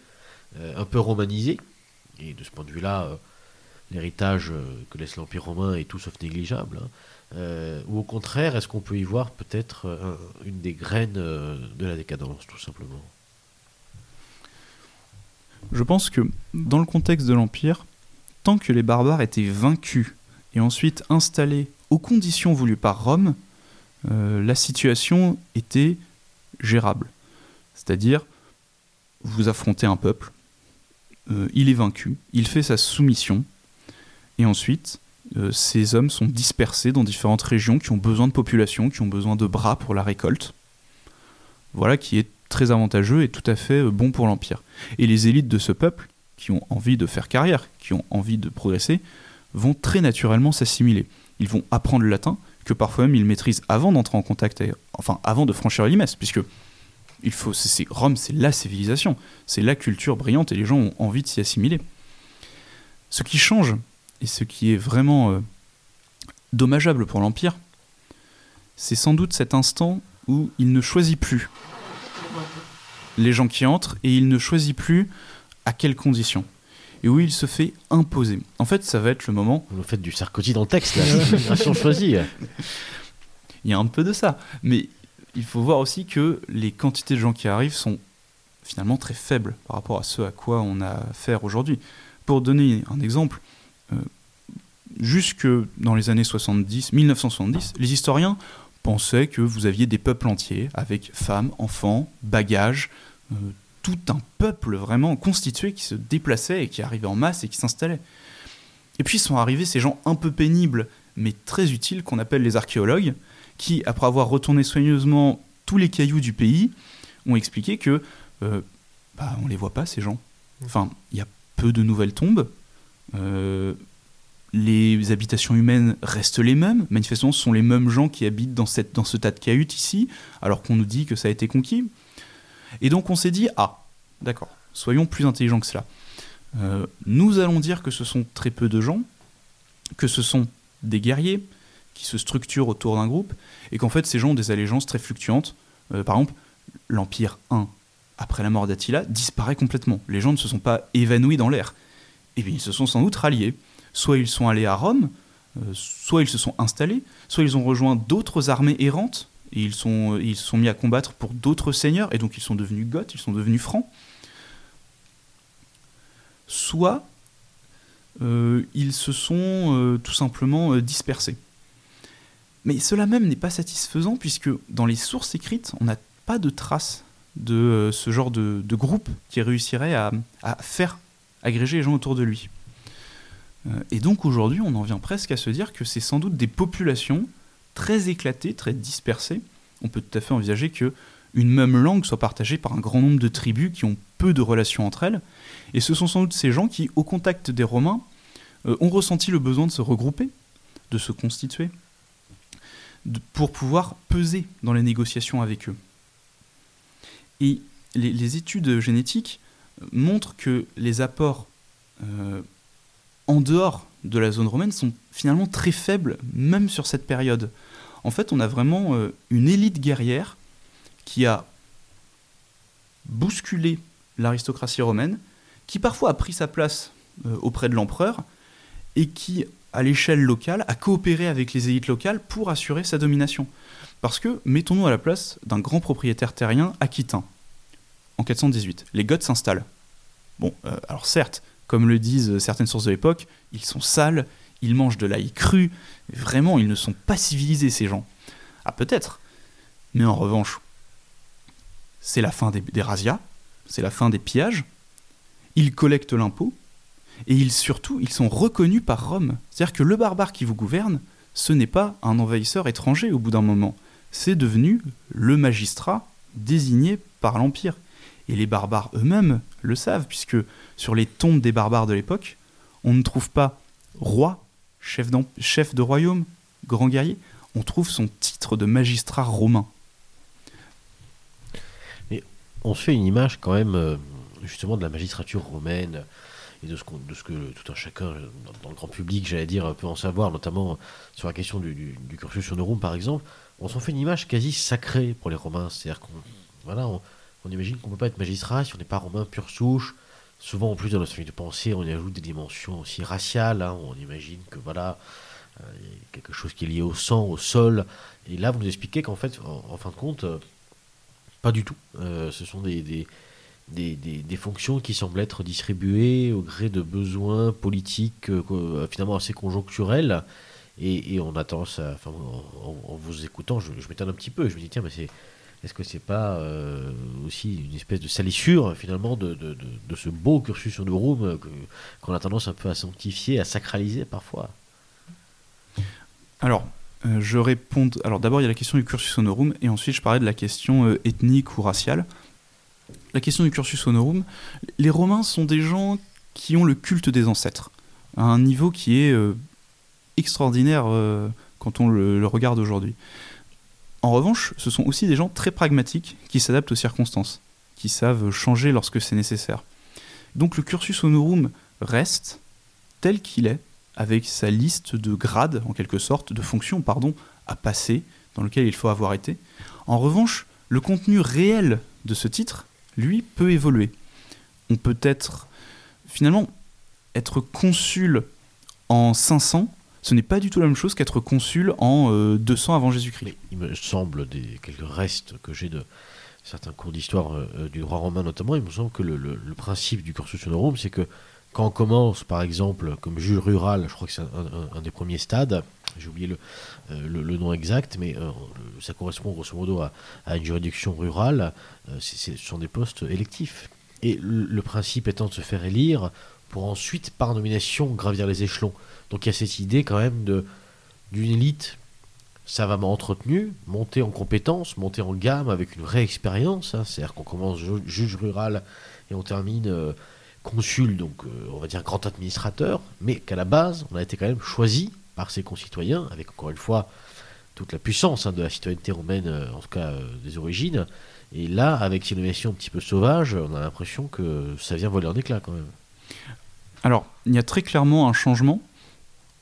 un peu romanisés? Et de ce point de vue-là, l'héritage euh, que laisse l'Empire romain est tout sauf négligeable. Hein. Euh, ou au contraire, est-ce qu'on peut y voir peut-être euh, une des graines de la décadence, tout simplement? Je pense que dans le contexte de l'Empire, tant que les barbares étaient vaincus et ensuite installés aux conditions voulues par Rome, la situation était gérable. C'est-à-dire, vous affrontez un peuple, il est vaincu, il fait sa soumission, et ensuite, euh, ces hommes sont dispersés dans différentes régions qui ont besoin de population, qui ont besoin de bras pour la récolte. Voilà qui est très avantageux et tout à fait euh, bon pour l'Empire. Et les élites de ce peuple, qui ont envie de faire carrière, qui ont envie de progresser, vont très naturellement s'assimiler. Ils vont apprendre le latin, que parfois même ils maîtrisent avant d'entrer en contact, enfin avant de franchir les limès, puisque il faut, c'est, Rome, c'est la civilisation, c'est la culture brillante et les gens ont envie de s'y assimiler. Ce qui change, et ce qui est vraiment euh, dommageable pour l'Empire, c'est sans doute cet instant où il ne choisit plus les gens qui entrent et il ne choisit plus à quelles conditions et où il se fait imposer. En fait, ça va être le moment. Vous faites du Sarkozy dans le texte, là, l'immigration choisie. Il y a un peu de ça, mais il faut voir aussi que les quantités de gens qui arrivent sont finalement très faibles par rapport à ce à quoi on a affaire aujourd'hui. Pour donner un exemple, euh, jusque dans les années 70, 1970, les historiens pensaient que vous aviez des peuples entiers avec femmes, enfants, bagages, euh, tout un peuple vraiment constitué qui se déplaçait et qui arrivait en masse et qui s'installait. Et puis sont arrivés ces gens un peu pénibles mais très utiles qu'on appelle les archéologues, qui, après avoir retourné soigneusement tous les cailloux du pays, ont expliqué que euh, bah, on les voit pas ces gens. Enfin, il y a peu de nouvelles tombes. Euh, les habitations humaines restent les mêmes. Manifestement, ce sont les mêmes gens qui habitent dans, cette, dans ce tas de cahutes ici, alors qu'on nous dit que ça a été conquis. Et donc on s'est dit, ah, d'accord, soyons plus intelligents que cela. Euh, nous allons dire que ce sont très peu de gens, que ce sont des guerriers qui se structurent autour d'un groupe, et qu'en fait ces gens ont des allégeances très fluctuantes. Euh, par exemple, l'Empire 1, après la mort d'Attila, disparaît complètement. Les gens ne se sont pas évanouis dans l'air. Et bien ils se sont sans doute ralliés. Soit ils sont allés à Rome, euh, soit ils se sont installés, soit ils ont rejoint d'autres armées errantes, et ils sont, ils sont mis à combattre pour d'autres seigneurs, et donc ils sont devenus goths, ils sont devenus francs. Soit euh, ils se sont euh, tout simplement euh, dispersés. Mais cela même n'est pas satisfaisant, puisque dans les sources écrites, on n'a pas de traces de ce genre de, groupe qui réussirait à, faire agréger les gens autour de lui. et donc aujourd'hui, on en vient presque à se dire que c'est sans doute des populations très éclatées, très dispersées. On peut tout à fait envisager que une même langue soit partagée par un grand nombre de tribus qui ont peu de relations entre elles. Et ce sont sans doute ces gens qui, au contact des Romains, euh, ont ressenti le besoin de se regrouper, de se constituer, pour pouvoir peser dans les négociations avec eux. Et les, études génétiques montrent que les apports euh, en dehors de la zone romaine sont finalement très faibles, même sur cette période. En fait, on a vraiment euh, une élite guerrière qui a bousculé l'aristocratie romaine, qui parfois a pris sa place euh, auprès de l'empereur, et qui, à l'échelle locale, a coopéré avec les élites locales pour assurer sa domination. Parce que, mettons-nous à la place d'un grand propriétaire terrien aquitain. En 418, les Goths s'installent. Bon, euh, alors certes, comme le disent certaines sources de l'époque, ils sont sales, ils mangent de l'ail cru, vraiment, ils ne sont pas civilisés, ces gens. Ah, peut-être. Mais en revanche, c'est la fin des, razzias, c'est la fin des pillages. Ils collectent l'impôt et ils surtout ils sont reconnus par Rome. C'est-à-dire que le barbare qui vous gouverne, ce n'est pas un envahisseur étranger au bout d'un moment, c'est devenu le magistrat désigné par l'empire. Et les barbares eux-mêmes le savent puisque sur les tombes des barbares de l'époque, on ne trouve pas roi, chef, chef de royaume, grand guerrier, on trouve son titre de magistrat romain on se fait une image quand même euh, justement de la magistrature romaine et de ce, de ce que tout un chacun dans, le grand public, j'allais dire, peut en savoir, notamment sur la question du, du, du cursus honorum par exemple. On s'en fait une image quasi sacrée pour les Romains. C'est-à-dire qu'on voilà, on, imagine qu'on ne peut pas être magistrat si on n'est pas romain pure souche. Souvent, en plus, dans notre famille de pensée, on y ajoute des dimensions aussi raciales. Hein. on imagine que voilà, euh, quelque chose qui est lié au sang, au sol. Et là, vous expliquez qu'en fait, en, fin de compte, euh, pas du tout. Euh, ce sont des, des, des, fonctions qui semblent être distribuées au gré de besoins politiques euh, finalement assez conjoncturels. Et, on attend ça. Enfin, en, vous écoutant, je, je m'étonne un petit peu. Je me dis, tiens, mais c'est. Est-ce que c'est pas euh, aussi une espèce de salissure finalement de, de, de, ce beau cursus room qu'on a tendance un peu à sanctifier, à sacraliser parfois? Alors, euh, je réponds. Alors, d'abord, il y a la question du cursus honorum, et ensuite, je parlais de la question euh, ethnique ou raciale. La question du cursus honorum, les Romains sont des gens qui ont le culte des ancêtres, à un niveau qui est euh, extraordinaire quand on le, le regarde aujourd'hui. En revanche, ce sont aussi des gens très pragmatiques qui s'adaptent aux circonstances, qui savent changer lorsque c'est nécessaire. Donc le cursus honorum reste tel qu'il est, avec sa liste de grades, en quelque sorte, de fonctions, pardon, à passer, dans lequel il faut avoir été. En revanche, le contenu réel de ce titre, lui, peut évoluer. On peut être, finalement, être consul en 500, ce n'est pas du tout la même chose qu'être consul en 200 euh, avant Jésus-Christ. Il me semble, des quelques restes que j'ai de certains cours d'histoire euh, euh, du droit romain notamment, il me semble que le, principe du cursus honorum, c'est que quand on commence, par exemple, comme juge rural, je crois que c'est un, des premiers stades, j'ai oublié le, le, nom exact, mais ça correspond grosso modo à, une juridiction rurale, ce sont des postes électifs. Et le, principe étant de se faire élire pour ensuite, par nomination, gravir les échelons. Donc il y a cette idée quand même de d'une élite savamment entretenue, monter en compétences, monter en gamme avec une vraie expérience. Hein. C'est-à-dire qu'on commence juge rural et on termine euh, consul, donc euh, on va dire grand administrateur, mais qu'à la base, on a été quand même choisi par ses concitoyens, avec encore une fois toute la puissance hein, de la citoyenneté romaine, euh, en tout cas des origines. Et là, avec ces nominations un petit peu sauvages, on a l'impression que ça vient voler en éclat quand même. Alors, il y a très clairement un changement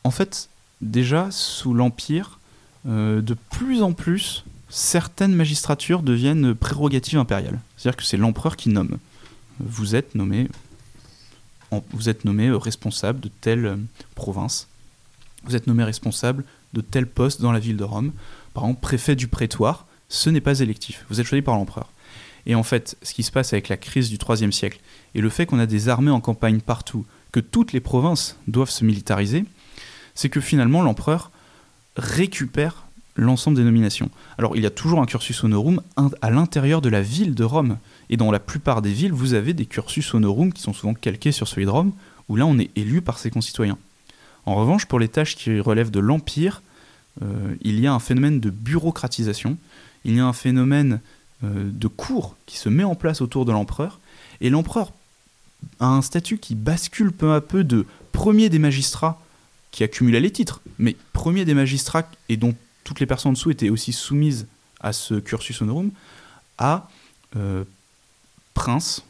en fait, déjà, sous l'Empire, euh, de plus en plus, certaines magistratures deviennent prérogatives impériales. C'est-à-dire que c'est l'empereur qui nomme. Vous êtes nommé, vous êtes nommé responsable de telle euh, province. Vous êtes nommé responsable de tel poste dans la ville de Rome. Par exemple, préfet du prétoire, ce n'est pas électif. Vous êtes choisi par l'empereur. Et en fait, ce qui se passe avec la crise du IIIe siècle et le fait qu'on a des armées en campagne partout, que toutes les provinces doivent se militariser, c'est que finalement l'empereur récupère l'ensemble des nominations. Alors il y a toujours un cursus honorum à l'intérieur de la ville de Rome. Et dans la plupart des villes, vous avez des cursus honorum qui sont souvent calqués sur celui de Rome, où là on est élu par ses concitoyens. En revanche, pour les tâches qui relèvent de l'Empire, euh, il y a un phénomène de bureaucratisation, il y a un phénomène euh, de cours qui se met en place autour de l'empereur, et l'empereur a un statut qui bascule peu à peu de premier des magistrats qui accumula les titres, mais premier des magistrats et dont toutes les personnes en dessous étaient aussi soumises à ce cursus honorum, à euh, prince,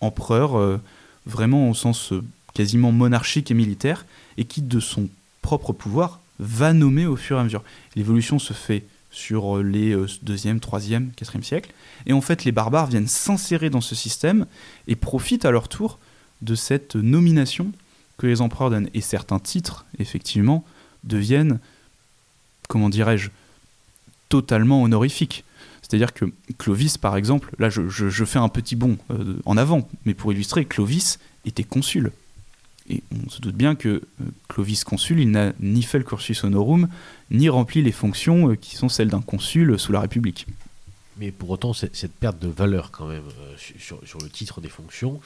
empereur, euh, vraiment au sens euh, quasiment monarchique et militaire, et qui de son propre pouvoir va nommer au fur et à mesure. L'évolution se fait sur les 2e, 3e, 4e siècles, et en fait les barbares viennent s'insérer dans ce système et profitent à leur tour de cette nomination que les empereurs donnent. Et certains titres, effectivement, deviennent, comment dirais-je, totalement honorifiques. C'est-à-dire que Clovis, par exemple, là je, fais un petit bond euh, en avant, mais pour illustrer, Clovis était consul. Et on se doute bien que euh, Clovis consul, il n'a ni fait le cursus honorum, ni rempli les fonctions euh, qui sont celles d'un consul sous la République. Mais pour autant, cette perte de valeur quand même sur, le titre des fonctions,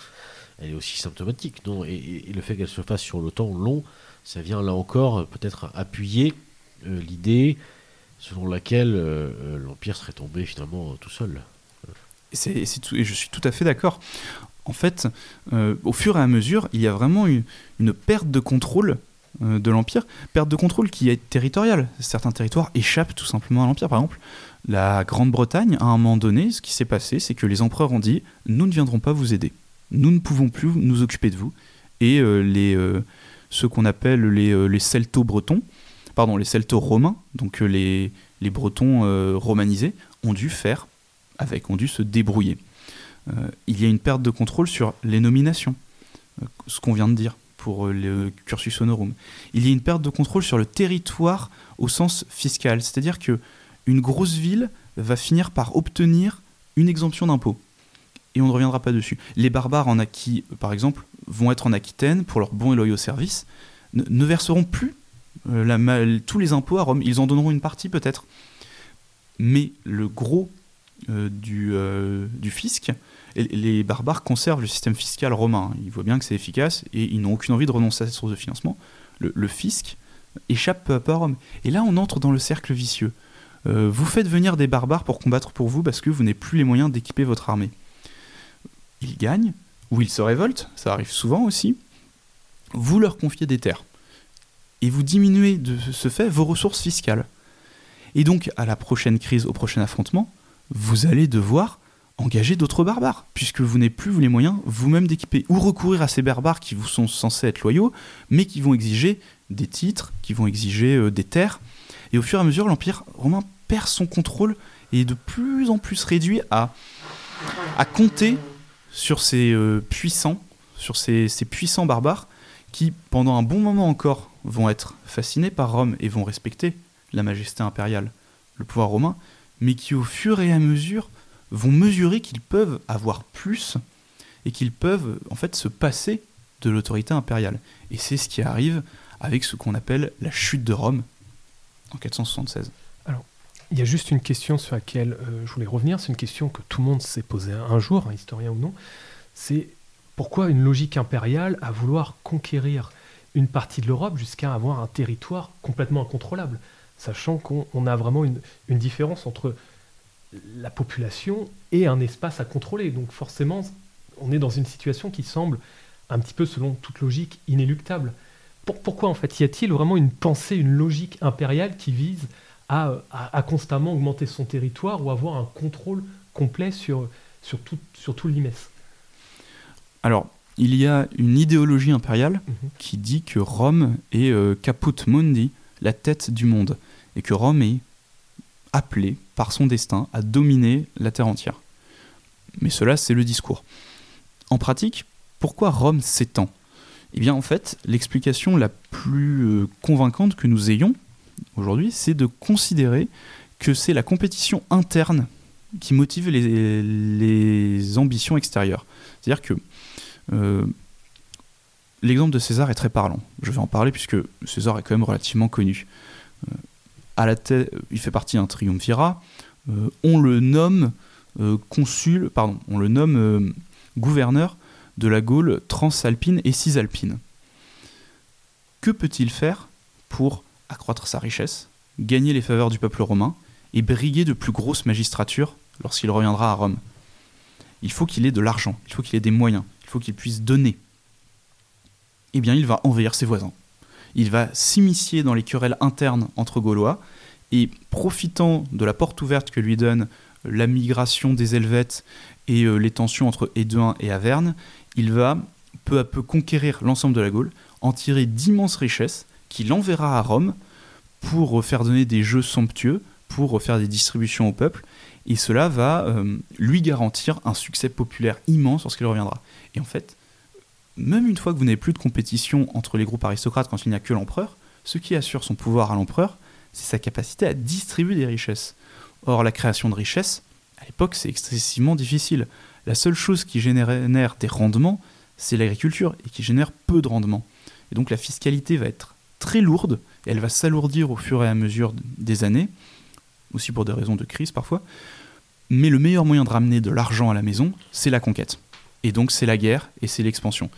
elle est aussi symptomatique, non? Et, le fait qu'elle se fasse sur le temps long, ça vient là encore peut-être appuyer l'idée selon laquelle euh, euh, l'Empire serait tombé finalement tout seul. Et, et, je suis tout à fait d'accord. En fait, au fur et à mesure, il y a vraiment une, une perte de contrôle de l'Empire, perte de contrôle qui est territoriale. Certains territoires échappent tout simplement à l'Empire. Par exemple, la Grande-Bretagne, à un moment donné, ce qui s'est passé, c'est que les empereurs ont dit Nous ne viendrons pas vous aider nous ne pouvons plus nous occuper de vous. Et euh, les, euh, ceux qu'on appelle les, euh, les celto-bretons, pardon, les celto-romains, donc les, les bretons romanisés, ont dû faire avec, ont dû se débrouiller. il y a une perte de contrôle sur les nominations, ce qu'on vient de dire pour le cursus honorum. Il y a une perte de contrôle sur le territoire au sens fiscal, c'est-à-dire que une grosse ville va finir par obtenir une exemption d'impôt et on ne reviendra pas dessus. Les barbares en acquis, par exemple, vont être en Aquitaine pour leurs bons et loyaux services, ne, verseront plus euh, la, tous les impôts à Rome. Ils en donneront une partie peut-être. Mais le gros euh, du, euh, du, fisc, les barbares conservent le système fiscal romain. Ils voient bien que c'est efficace et ils n'ont aucune envie de renoncer à cette source de financement. Le, fisc échappent peu à peu à Rome. Et là, on entre dans le cercle vicieux. Euh, vous faites venir des barbares pour combattre pour vous parce que vous n'avez plus les moyens d'équiper votre armée. Ils gagnent, ou ils se révoltent, ça arrive souvent aussi. Vous leur confiez des terres. Et vous diminuez de ce fait vos ressources fiscales. Et donc, à la prochaine crise, au prochain affrontement, vous allez devoir engager d'autres barbares, puisque vous n'avez plus les moyens vous-même d'équiper, ou recourir à ces barbares qui vous sont censés être loyaux, mais qui vont exiger des titres, qui vont exiger euh, des terres. Et au fur et à mesure, l'Empire romain perd son contrôle et est de plus en plus réduit à, à compter sur ces euh, puissants, sur ces, ces puissants barbares, qui, pendant un bon moment encore, vont être fascinés par Rome et vont respecter la majesté impériale, le pouvoir romain, mais qui au fur et à mesure vont mesurer qu'ils peuvent avoir plus et qu'ils peuvent en fait se passer de l'autorité impériale. Et c'est ce qui arrive avec ce qu'on appelle la chute de Rome en 476. Alors, il y a juste une question sur laquelle euh, je voulais revenir, c'est une question que tout le monde s'est posée un jour, historien ou non, c'est pourquoi une logique impériale à vouloir conquérir une partie de l'Europe jusqu'à avoir un territoire complètement incontrôlable sachant qu'on a vraiment une, différence entre la population et un espace à contrôler. Donc forcément, on est dans une situation qui semble un petit peu, selon toute logique, inéluctable. pourquoi en fait y a-t-il vraiment une pensée, une logique impériale qui vise à, constamment augmenter son territoire ou avoir un contrôle complet sur, sur, tout, sur tout l'Imès? Alors, il y a une idéologie impériale mhm. qui dit que Rome est euh, caput mundi, la tête du monde et que Rome est appelée par son destin à dominer la terre entière. Mais cela, c'est le discours. En pratique, pourquoi Rome s'étend? Eh bien, en fait, l'explication la plus euh, convaincante que nous ayons aujourd'hui, c'est de considérer que c'est la compétition interne qui motive les, ambitions extérieures. C'est-à-dire que l'exemple de César est très parlant. Je vais en parler puisque César est quand même relativement connu. Euh, il fait partie d'un triumvirat. Euh, on le nomme euh, consul, pardon, on le nomme gouverneur de la Gaule transalpine et cisalpine. Que peut-il faire pour accroître sa richesse, gagner les faveurs du peuple romain et briguer de plus grosses magistratures lorsqu'il reviendra à Rome? Il faut qu'il ait de l'argent, il faut qu'il ait des moyens, faut qu'il puisse donner. Eh bien, il va envahir ses voisins il va s'immiscer dans les querelles internes entre Gaulois, et profitant de la porte ouverte que lui donne la migration des Helvètes et euh, les tensions entre Éduin et Averne, il va peu à peu conquérir l'ensemble de la Gaule, en tirer d'immenses richesses qu'il enverra à Rome pour faire donner des jeux somptueux, pour faire des distributions au peuple, et cela va euh, lui garantir un succès populaire immense lorsqu'il reviendra. Et en fait, même une fois que vous n'avez plus de compétition entre les groupes aristocrates quand il n'y a que l'empereur, ce qui assure son pouvoir à l'empereur, c'est sa capacité à distribuer des richesses. Or, la création de richesses, à l'époque, c'est excessivement difficile. La seule chose qui génère des rendements, c'est l'agriculture, et qui génère peu de rendements. Et donc la fiscalité va être très lourde, elle va s'alourdir au fur et à mesure des années, aussi pour des raisons de crise parfois. Mais le meilleur moyen de ramener de l'argent à la maison, c'est la conquête. Et donc c'est la guerre et c'est l'expansion.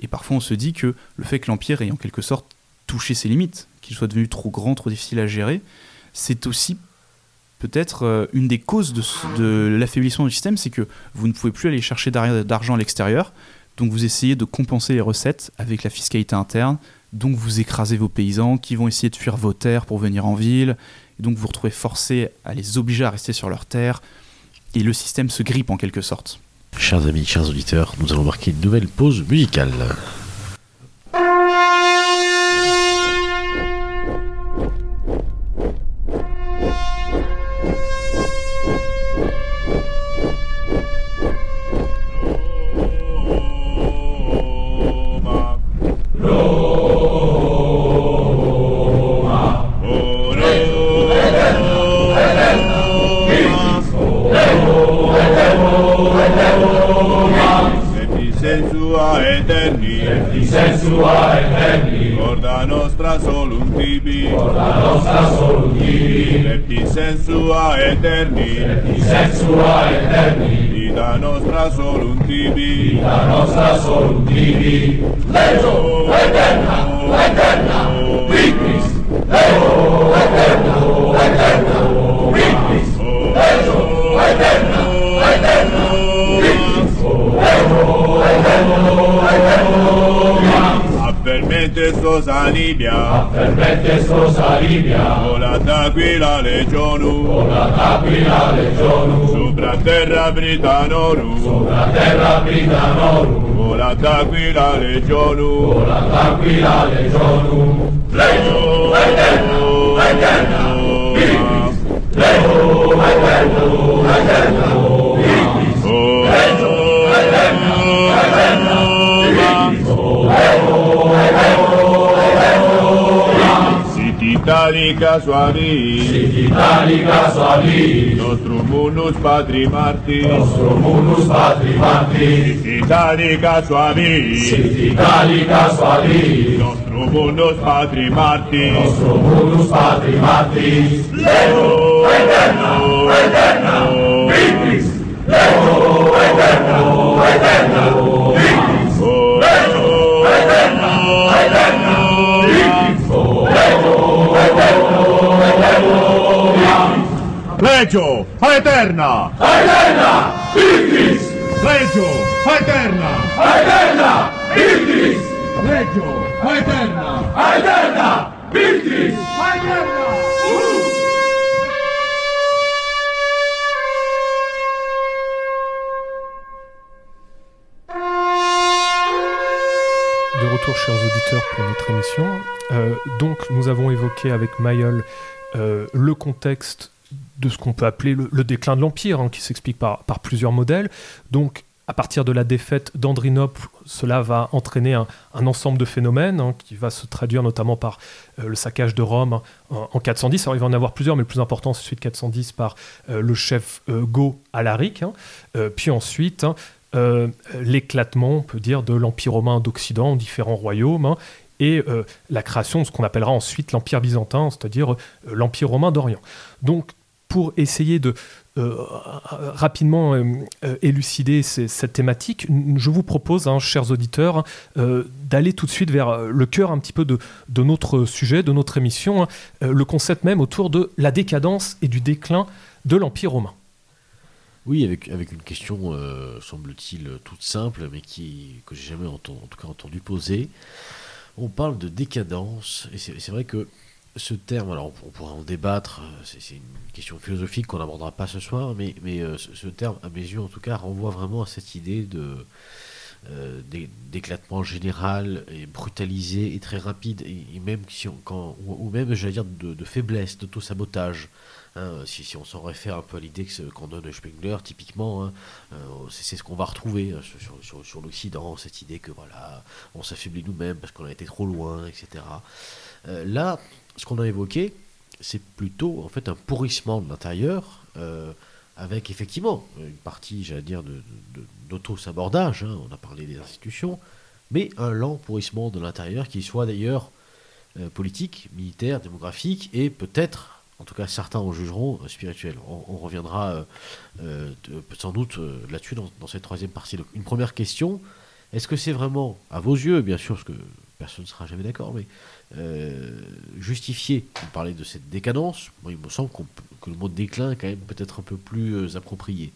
Et parfois on se dit que le fait que l'Empire ait en quelque sorte touché ses limites, qu'il soit devenu trop grand, trop difficile à gérer, c'est aussi peut-être euh, une des causes de, l'affaiblissement du système, c'est que vous ne pouvez plus aller chercher d'argent à l'extérieur, donc vous essayez de compenser les recettes avec la fiscalité interne, donc vous écrasez vos paysans qui vont essayer de fuir vos terres pour venir en ville, et donc vous vous retrouvez forcé à les obliger à rester sur leurs terres, et le système se grippe en quelque sorte. Chers amis, chers auditeurs, nous allons marquer une nouvelle pause musicale. Eterni Lepti sensua eterni Vita nostra solum tibi Vita nostra solum tibi Scosa Libia, fermette Scosa Libia, volata qui la legionu, volata qui la legionu, sopra terra britanorum, sopra terra britanorum, volata qui la legionu, volata qui la legionu, legio, eterna, eterna, legio, eterna, eterna, italica suavi, Italica suavi, nostrum munus patri martis, nostro munus patri matris, Italica suavi, Italica suavi, nostrum munus patri martis, nostro munus patri matris, Lego eterno, eterno, Legio eterna, eterna, Victrix, Legio eterna, eterna, Victrix, Legio eterna. eterna, Victrix, De retour, chers auditeurs, pour notre émission. Euh, donc, nous avons évoqué avec Mayol euh, le contexte de ce qu'on peut appeler le, déclin de l'Empire, hein, qui s'explique par, plusieurs modèles. Donc, à partir de la défaite d'Andrinople, cela va entraîner un, ensemble de phénomènes hein, qui va se traduire notamment par euh, le saccage de Rome en, en 410. Alors, il va en avoir plusieurs, mais le plus important, c'est celui de 410 par euh, le chef euh, Go Alaric. hein. Euh, puis ensuite, hein, l'éclatement, on peut dire, de l'Empire romain d'Occident en différents royaumes, hein, et la création de ce qu'on appellera ensuite l'Empire byzantin, c'est-à-dire l'Empire romain d'Orient. Donc, pour essayer de euh, rapidement euh, euh, élucider cette thématique, je vous propose, hein, chers auditeurs, d'aller tout de suite vers le cœur un petit peu de, notre sujet, de notre émission, hein, le concept même autour de la décadence et du déclin de l'Empire romain. Oui, avec, une question, semble-t-il, toute simple, mais qui, que j'ai jamais enten- en tout entendu poser. On parle de décadence, et c'est vrai que ce terme, alors on, pourra en débattre, euh, c'est une question philosophique qu'on n'abordera pas ce soir, mais, euh, ce, terme, à mes yeux en tout cas, renvoie vraiment à cette idée de euh, d'é- d'éclatement général et brutalisé et très rapide, et, même si on, quand, ou, même, j'allais dire, de, faiblesse, d'auto-sabotage. Hein, si, on s'en réfère un peu à l'idée qu'en donne Spengler, typiquement, hein, c'est ce qu'on va retrouver sur- sur- sur l'Occident, cette idée que voilà, on s'affaiblit nous-mêmes parce qu'on a été trop loin, etc. Euh, là, ce qu'on a évoqué, c'est plutôt un pourrissement de l'intérieur, euh, avec effectivement une partie, j'allais dire, de, d'auto-sabordage. hein, on a parlé des institutions, mais un lent pourrissement de l'intérieur qui soit d'ailleurs euh, politique, militaire, démographique et peut-être, en tout cas certains en jugeront, spirituel. On, reviendra sans doute là-dessus dans, cette troisième partie. Une première question, est-ce que c'est vraiment, à vos yeux, bien sûr, parce que personne ne sera jamais d'accord, mais euh, justifié de parler de cette décadence il me semble que le mot déclin est quand même peut-être un peu plus euh, approprié.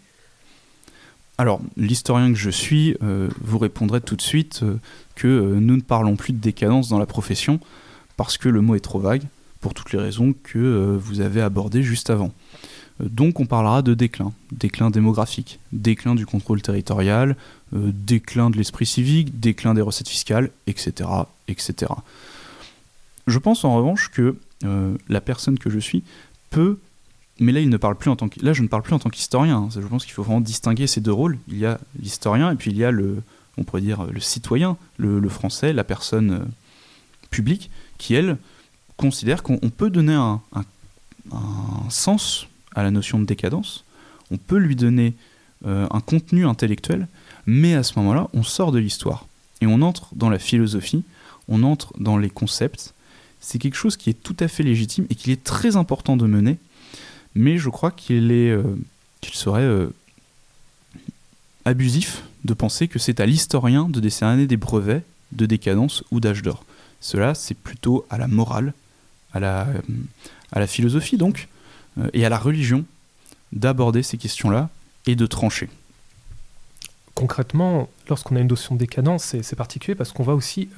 Alors, l'historien que je suis euh, vous répondrait tout de suite que nous ne parlons plus de décadence dans la profession parce que le mot est trop vague, pour toutes les raisons que vous avez abordées juste avant. Donc on parlera de déclin, déclin démographique, déclin du contrôle territorial, déclin de l'esprit civique, déclin des recettes fiscales, etc. etc. Je pense en revanche que euh, la personne que je suis peut mais là, il ne parle plus en tant que... là, je ne parle plus en tant qu'historien. hein. Je pense qu'il faut vraiment distinguer ces deux rôles. Il y a l'historien et puis il y a le, on pourrait dire, le citoyen, le, français, la personne euh, publique, qui elle considère qu'on on peut donner un sens à la notion de décadence. On peut lui donner euh, un contenu intellectuel, mais à ce moment-là, on sort de l'histoire et on entre dans la philosophie, on entre dans les concepts. C'est quelque chose qui est tout à fait légitime et qu'il est très important de mener mais je crois qu'il est euh, qu'il serait euh, abusif de penser que c'est à l'historien de décerner des brevets de décadence ou d'âge d'or. Cela, c'est plutôt à la morale, à la, à la philosophie donc, et à la religion d'aborder ces questions-là et de trancher. Concrètement, lorsqu'on a une notion de décadence, c'est particulier parce qu'on va aussi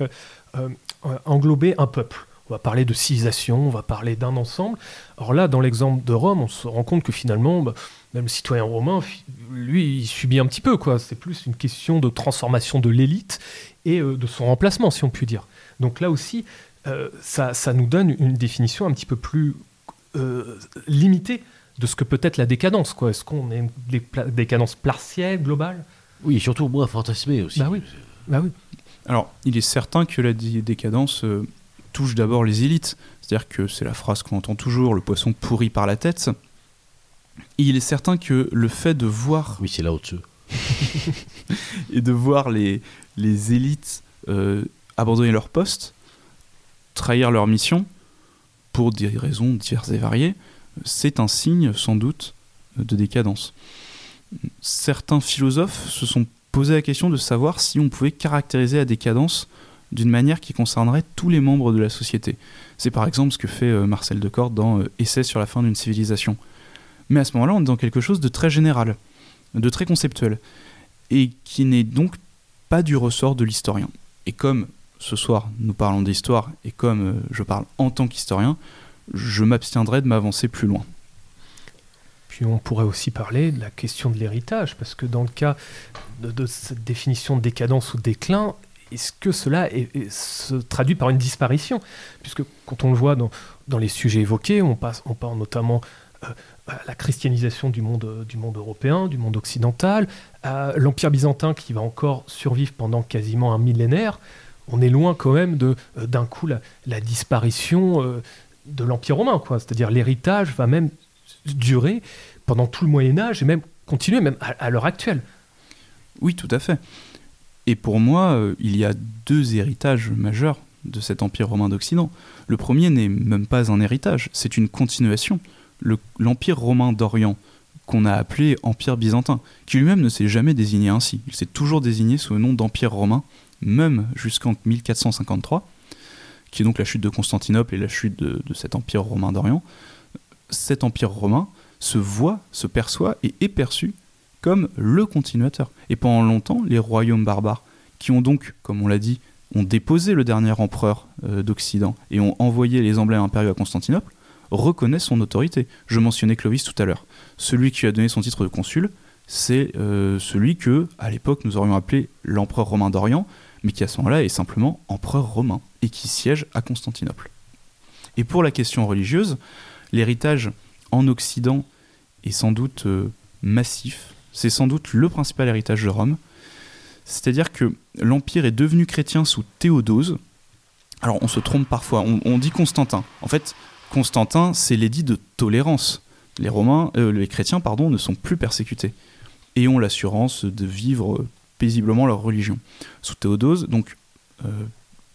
englober un peuple on va parler de civilisation, on va parler d'un ensemble. Alors là, dans l'exemple de Rome, on se rend compte que finalement, bah, même le citoyen romain, lui, il subit un petit peu. quoi. C'est plus une question de transformation de l'élite et euh, de son remplacement, si on peut dire. Donc là aussi, euh, ça, nous donne une définition un petit peu plus euh, limitée de ce que peut être la décadence. Quoi. Est-ce qu'on est une décadence partielle, globale? Oui, et surtout moins fantasmée aussi. Bah oui. Bah oui. Alors, il est certain que la décadence touche d'abord les élites. C'est-à-dire que c'est la phrase qu'on entend toujours, le poisson pourri par la tête. Et il est certain que le fait de voir... Oui, c'est là au-dessus. et de voir les, les élites euh, abandonner leur poste, trahir leur mission, pour des raisons diverses et variées, c'est un signe sans doute de décadence. Certains philosophes se sont posé la question de savoir si on pouvait caractériser la décadence d'une manière qui concernerait tous les membres de la société. C'est par exemple ce que fait euh, Marcel Decorde dans euh, Essai sur la fin d'une civilisation. Mais à ce moment-là, on est dans quelque chose de très général, de très conceptuel, et qui n'est donc pas du ressort de l'historien. Et comme ce soir nous parlons d'histoire, et comme euh, je parle en tant qu'historien, je m'abstiendrai de m'avancer plus loin. Puis on pourrait aussi parler de la question de l'héritage, parce que dans le cas de, de cette définition de décadence ou de déclin, est-ce que cela se traduit par une disparition? Puisque quand on le voit dans, dans les sujets évoqués, on, passe, on parle notamment euh, à la christianisation du monde, du monde européen, du monde occidental, l'Empire byzantin qui va encore survivre pendant quasiment un millénaire. On est loin quand même euh, d'un coup la, disparition euh, de l'Empire romain. C'est-à-dire l'héritage va même durer pendant tout le Moyen Âge et même continuer même à l'heure actuelle. Oui, tout à fait. Et pour moi, euh, il y a deux héritages majeurs de cet empire romain d'Occident. Le premier n'est même pas un héritage, c'est une continuation. L'empire romain d'Orient, qu'on a appelé empire byzantin, qui lui-même ne s'est jamais désigné ainsi. Il s'est toujours désigné sous le nom d'empire romain, même jusqu'en 1453, qui est donc la chute de Constantinople et la chute de, de cet empire romain d'Orient. Cet empire romain se voit, se perçoit et est perçu comme le continuateur. Et pendant longtemps, les royaumes barbares, qui ont donc, comme on l'a dit, ont déposé le dernier empereur euh, d'Occident et ont envoyé les emblèmes impériaux à Constantinople, reconnaissent son autorité. Je mentionnais Clovis tout à l'heure. Celui qui a donné son titre de consul, c'est euh, celui que, à l'époque, nous aurions appelé l'empereur romain d'Orient, mais qui à ce moment-là est simplement empereur romain et qui siège à Constantinople. Et pour la question religieuse, l'héritage en Occident est sans doute euh, massif, c'est sans doute le principal héritage de Rome. C'est-à-dire que l'Empire est devenu chrétien sous Théodose. Alors on se trompe parfois, on, dit Constantin. En fait, Constantin, c'est l'édit de tolérance. Les Romains, euh, les chrétiens, pardon, ne sont plus persécutés et ont l'assurance de vivre paisiblement leur religion. Sous Théodose, donc euh,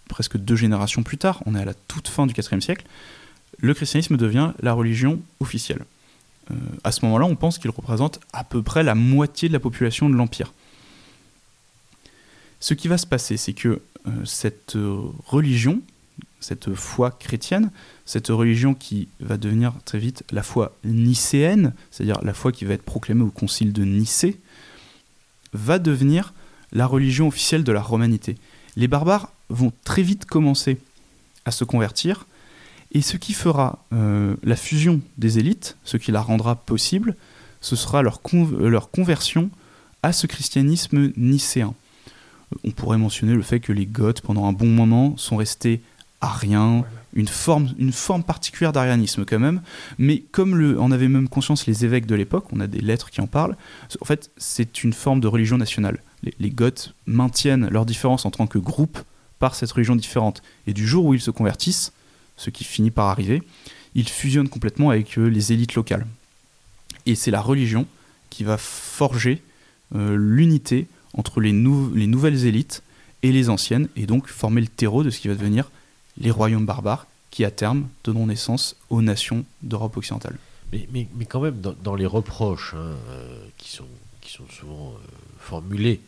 presque deux générations plus tard, on est à la toute fin du IVe siècle, le christianisme devient la religion officielle. Euh, à ce moment-là, on pense qu'il représente à peu près la moitié de la population de l'Empire. Ce qui va se passer, c'est que euh, cette religion, cette foi chrétienne, cette religion qui va devenir très vite la foi nicéenne, c'est-à-dire la foi qui va être proclamée au concile de Nicée, va devenir la religion officielle de la romanité. Les barbares vont très vite commencer à se convertir, et ce qui fera euh, la fusion des élites, ce qui la rendra possible, ce sera leur, leur conversion à ce christianisme nicéen. On pourrait mentionner le fait que les Goths, pendant un bon moment, sont restés ariens, une forme, une forme particulière d'arianisme quand même, mais comme le, on avait même conscience les évêques de l'époque, on a des lettres qui en parlent, en fait c'est une forme de religion nationale. Les, les Goths maintiennent leur différence en tant que groupe par cette religion différente, et du jour où ils se convertissent, ce qui finit par arriver, il fusionne complètement avec euh, les élites locales. Et c'est la religion qui va forger euh, l'unité entre les, les, nouvelles élites et les anciennes, et donc former le terreau de ce qui va devenir les royaumes barbares, qui à terme donneront naissance aux nations d'Europe occidentale. Mais, mais, mais, quand même, dans, les reproches hein, euh, qui, sont, qui sont souvent formulés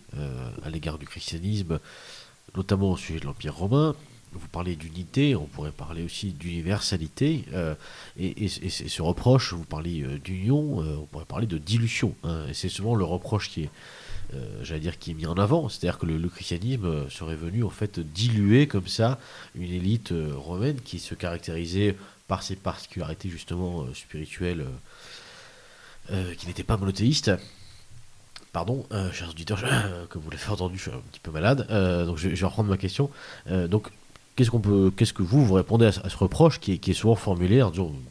à l'égard du christianisme, notamment au sujet de l'Empire romain, vous parlez d'unité, on pourrait parler aussi d'universalité, et, ce reproche, vous parlez d'union, on pourrait parler de dilution. Hein. et c'est souvent le reproche qui est, j'allais dire, qui est mis en avant, c'est-à-dire que le, christianisme serait venu en fait diluer comme ça une élite romaine qui se caractérisait par ses particularités justement spirituelles euh, qui n'était pas monothéiste. Pardon, euh, chers auditeurs, comme vous l'avez entendu, je suis un petit peu malade, euh, donc je, vais reprendre ma question. donc, qu'est-ce qu'on peut, qu'est-ce que vous vous répondez à, ce reproche qui est, souvent formulé,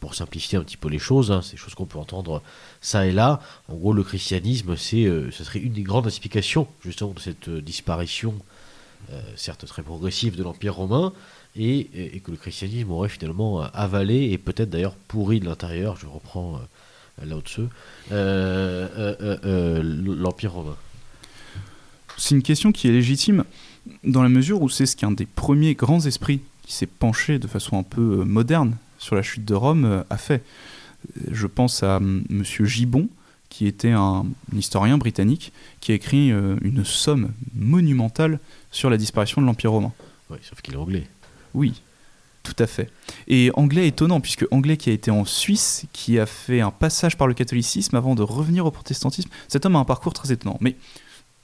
pour simplifier un petit peu les choses, hein, des choses qu'on peut entendre ça et là. En gros, le christianisme, c'est, ce serait une des grandes explications justement de cette disparition, certes très progressive, de l'Empire romain, et, que le christianisme aurait finalement avalé et peut-être d'ailleurs pourri de l'intérieur. Je reprends euh, euh, euh, l'Empire romain C'est une question qui est légitime dans la mesure où c'est ce qu'un des premiers grands esprits qui s'est penché de façon un peu moderne sur la chute de Rome a fait. Je pense à M. Gibbon, qui était un, historien britannique, qui a écrit une somme monumentale sur la disparition de l'Empire romain. Oui, sauf qu'il est anglais. Oui, tout à fait. Et Anglais étonnant, puisque Anglais qui a été en Suisse, qui a fait un passage par le catholicisme avant de revenir au protestantisme, cet homme a un parcours très étonnant. Mais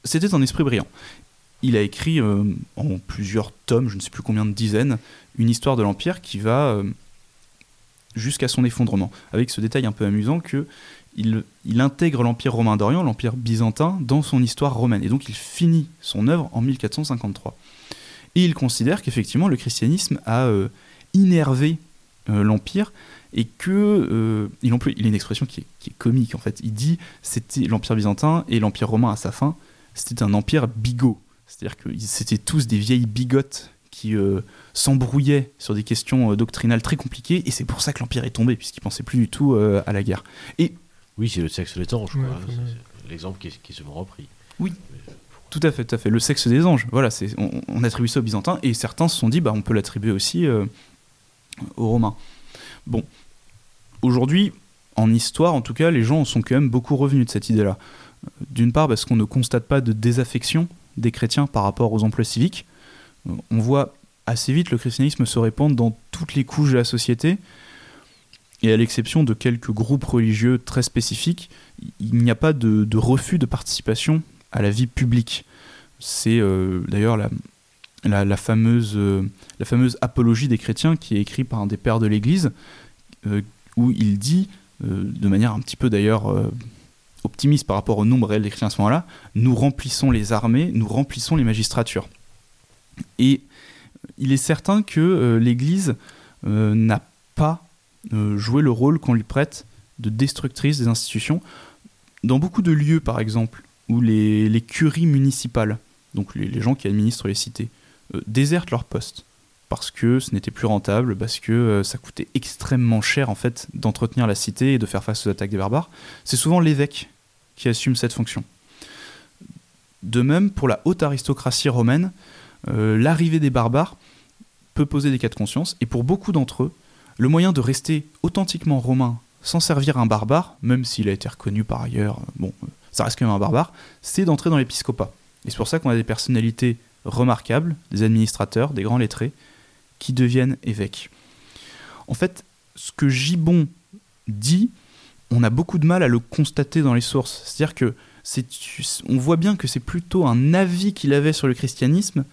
c'était un esprit brillant. Il a écrit euh, en plusieurs tomes, je ne sais plus combien de dizaines, une histoire de l'Empire qui va euh, jusqu'à son effondrement. Avec ce détail un peu amusant que il, intègre l'Empire romain d'Orient, l'Empire byzantin, dans son histoire romaine. Et donc il finit son œuvre en 1453. Et il considère qu'effectivement le christianisme a euh, innerver euh, l'Empire et que il il a une expression qui est, comique en fait il dit c'était l'empire byzantin et l'empire romain à sa fin c'était un empire bigot c'est-à-dire que c'était tous des vieilles bigotes qui euh, s'embrouillaient sur des questions doctrinales très compliquées et c'est pour ça que l'empire est tombé puisqu'il pensait plus du tout à la guerre et oui c'est le sexe des anges l'exemple qui, qui, se repris oui tout à fait, tout à fait. Le sexe des anges, voilà, on, on, attribue ça aux Byzantins, et certains se sont dit, bah, on peut l'attribuer aussi aux Romains. Bon, aujourd'hui, en histoire, en tout cas, les gens sont quand même beaucoup revenus de cette idée-là. D'une part, parce qu'on ne constate pas de désaffection des chrétiens par rapport aux emplois civiques. On voit assez vite le christianisme se répandre dans toutes les couches de la société, et à l'exception de quelques groupes religieux très spécifiques, il n'y a pas de, refus de participation à la vie publique. C'est euh, d'ailleurs la, la, fameuse, euh, la fameuse apologie des chrétiens qui est écrite par un des pères de l'Église, euh, où il dit, euh, de manière un petit peu d'ailleurs optimiste par rapport au nombre réel chrétiens à ce moment-là, nous remplissons les armées, nous remplissons les magistratures. Et il est certain que l'Église n'a pas joué le rôle qu'on lui prête de destructrice des institutions. Dans beaucoup de lieux, par exemple, où les, curies municipales, donc les, gens qui administrent les cités, euh, désertent leur poste parce que ce n'était plus rentable, parce que euh, ça coûtait extrêmement cher en fait d'entretenir la cité et de faire face aux attaques des barbares. C'est souvent l'évêque qui assume cette fonction. De même, pour la haute aristocratie romaine, euh, l'arrivée des barbares peut poser des cas de conscience, et pour beaucoup d'entre eux, le moyen de rester authentiquement romain sans servir un barbare, même s'il a été reconnu par ailleurs, bon, ça reste quand même un barbare, c'est d'entrer dans l'épiscopat. Et c'est pour ça qu'on a des personnalités remarquables, des administrateurs, des grands lettrés, qui deviennent évêques. En fait, ce que Gibbon dit, on a beaucoup de mal à le constater dans les sources. C'est-à-dire que on voit bien que c'est plutôt un avis qu'il avait sur le christianisme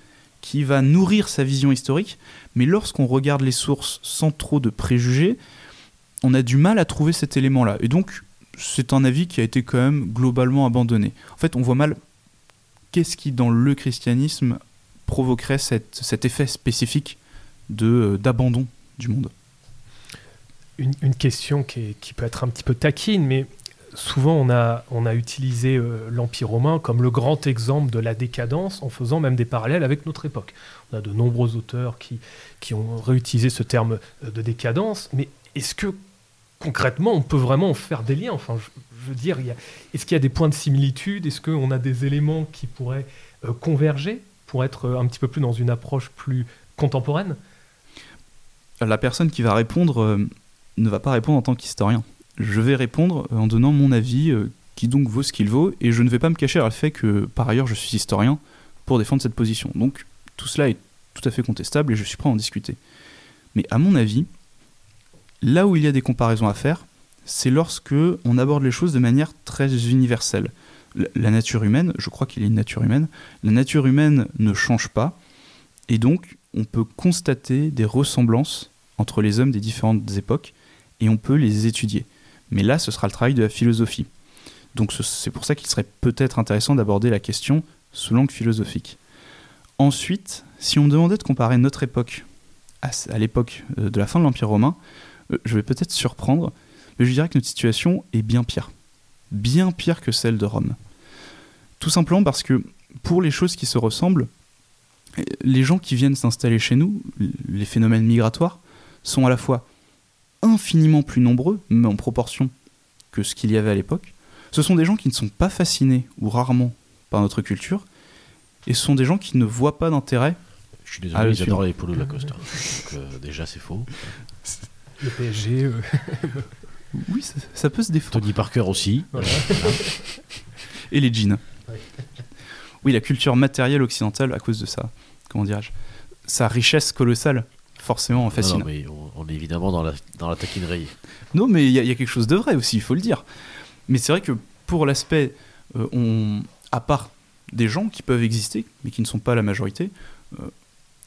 qui va nourrir sa vision historique, mais lorsqu'on regarde les sources sans trop de préjugés, on a du mal à trouver cet élément-là. Et donc, c'est un avis qui a été quand même globalement abandonné. En fait, on voit mal qu'est-ce qui, dans le christianisme, provoquerait cet effet spécifique euh, d'abandon du monde une, question qui, peut être un petit peu taquine, mais souvent on a, utilisé euh, l'Empire romain comme le grand exemple de la décadence en faisant même des parallèles avec notre époque. On a de nombreux auteurs qui, ont réutilisé ce terme euh, de décadence, mais est-ce que concrètement on peut vraiment faire des liens? Enfin, je veux dire, est-ce qu'il y a des points de similitude? Est-ce qu'on a des éléments qui pourraient euh, converger pour être un petit peu plus dans une approche plus contemporaine? La personne qui va répondre ne va pas répondre en tant qu'historien. Je vais répondre en donnant mon avis, qui donc vaut ce qu'il vaut, et je ne vais pas me cacher à le fait que par ailleurs je suis historien pour défendre cette position. Donc tout cela est tout à fait contestable et je suis prêt à en discuter. Mais à mon avis, là où il y a des comparaisons à faire, c'est lorsque on aborde les choses de manière très universelle. La nature humaine, je crois qu'il y a une nature humaine, la nature humaine ne change pas, et donc on peut constater des ressemblances entre les hommes des différentes époques, et on peut les étudier. Mais là, ce sera le travail de la philosophie. Donc c'est pour ça qu'il serait peut-être intéressant d'aborder la question sous l'angle philosophique. Ensuite, si on me demandait de comparer notre époque à, l'époque euh, de la fin de l'Empire romain, euh, je vais peut-être surprendre, mais je dirais que notre situation est bien pire. Bien pire que celle de Rome. Tout simplement parce que pour les choses qui se ressemblent, les gens qui viennent s'installer chez nous, les phénomènes migratoires, sont à la fois infiniment plus nombreux, mais en proportion que ce qu'il y avait à l'époque. Ce sont des gens qui ne sont pas fascinés ou rarement par notre culture, et ce sont des gens qui ne voient pas d'intérêt. Je suis désolé, j'adore les polos Lacoste. Donc, euh, déjà, c'est faux. Le PSG. Euh. oui, ça, peut se défendre. Tony Parker aussi. Et les jeans. Oui, la culture matérielle occidentale, à cause de ça, comment dirais-je, sa richesse colossale, forcément fascine. Non, mais on, est évidemment dans la, dans la taquinerie. Non, mais il y, a quelque chose de vrai aussi, il faut le dire. Mais c'est vrai que pour l'aspect, euh, on, à part des gens qui peuvent exister, mais qui ne sont pas la majorité, euh,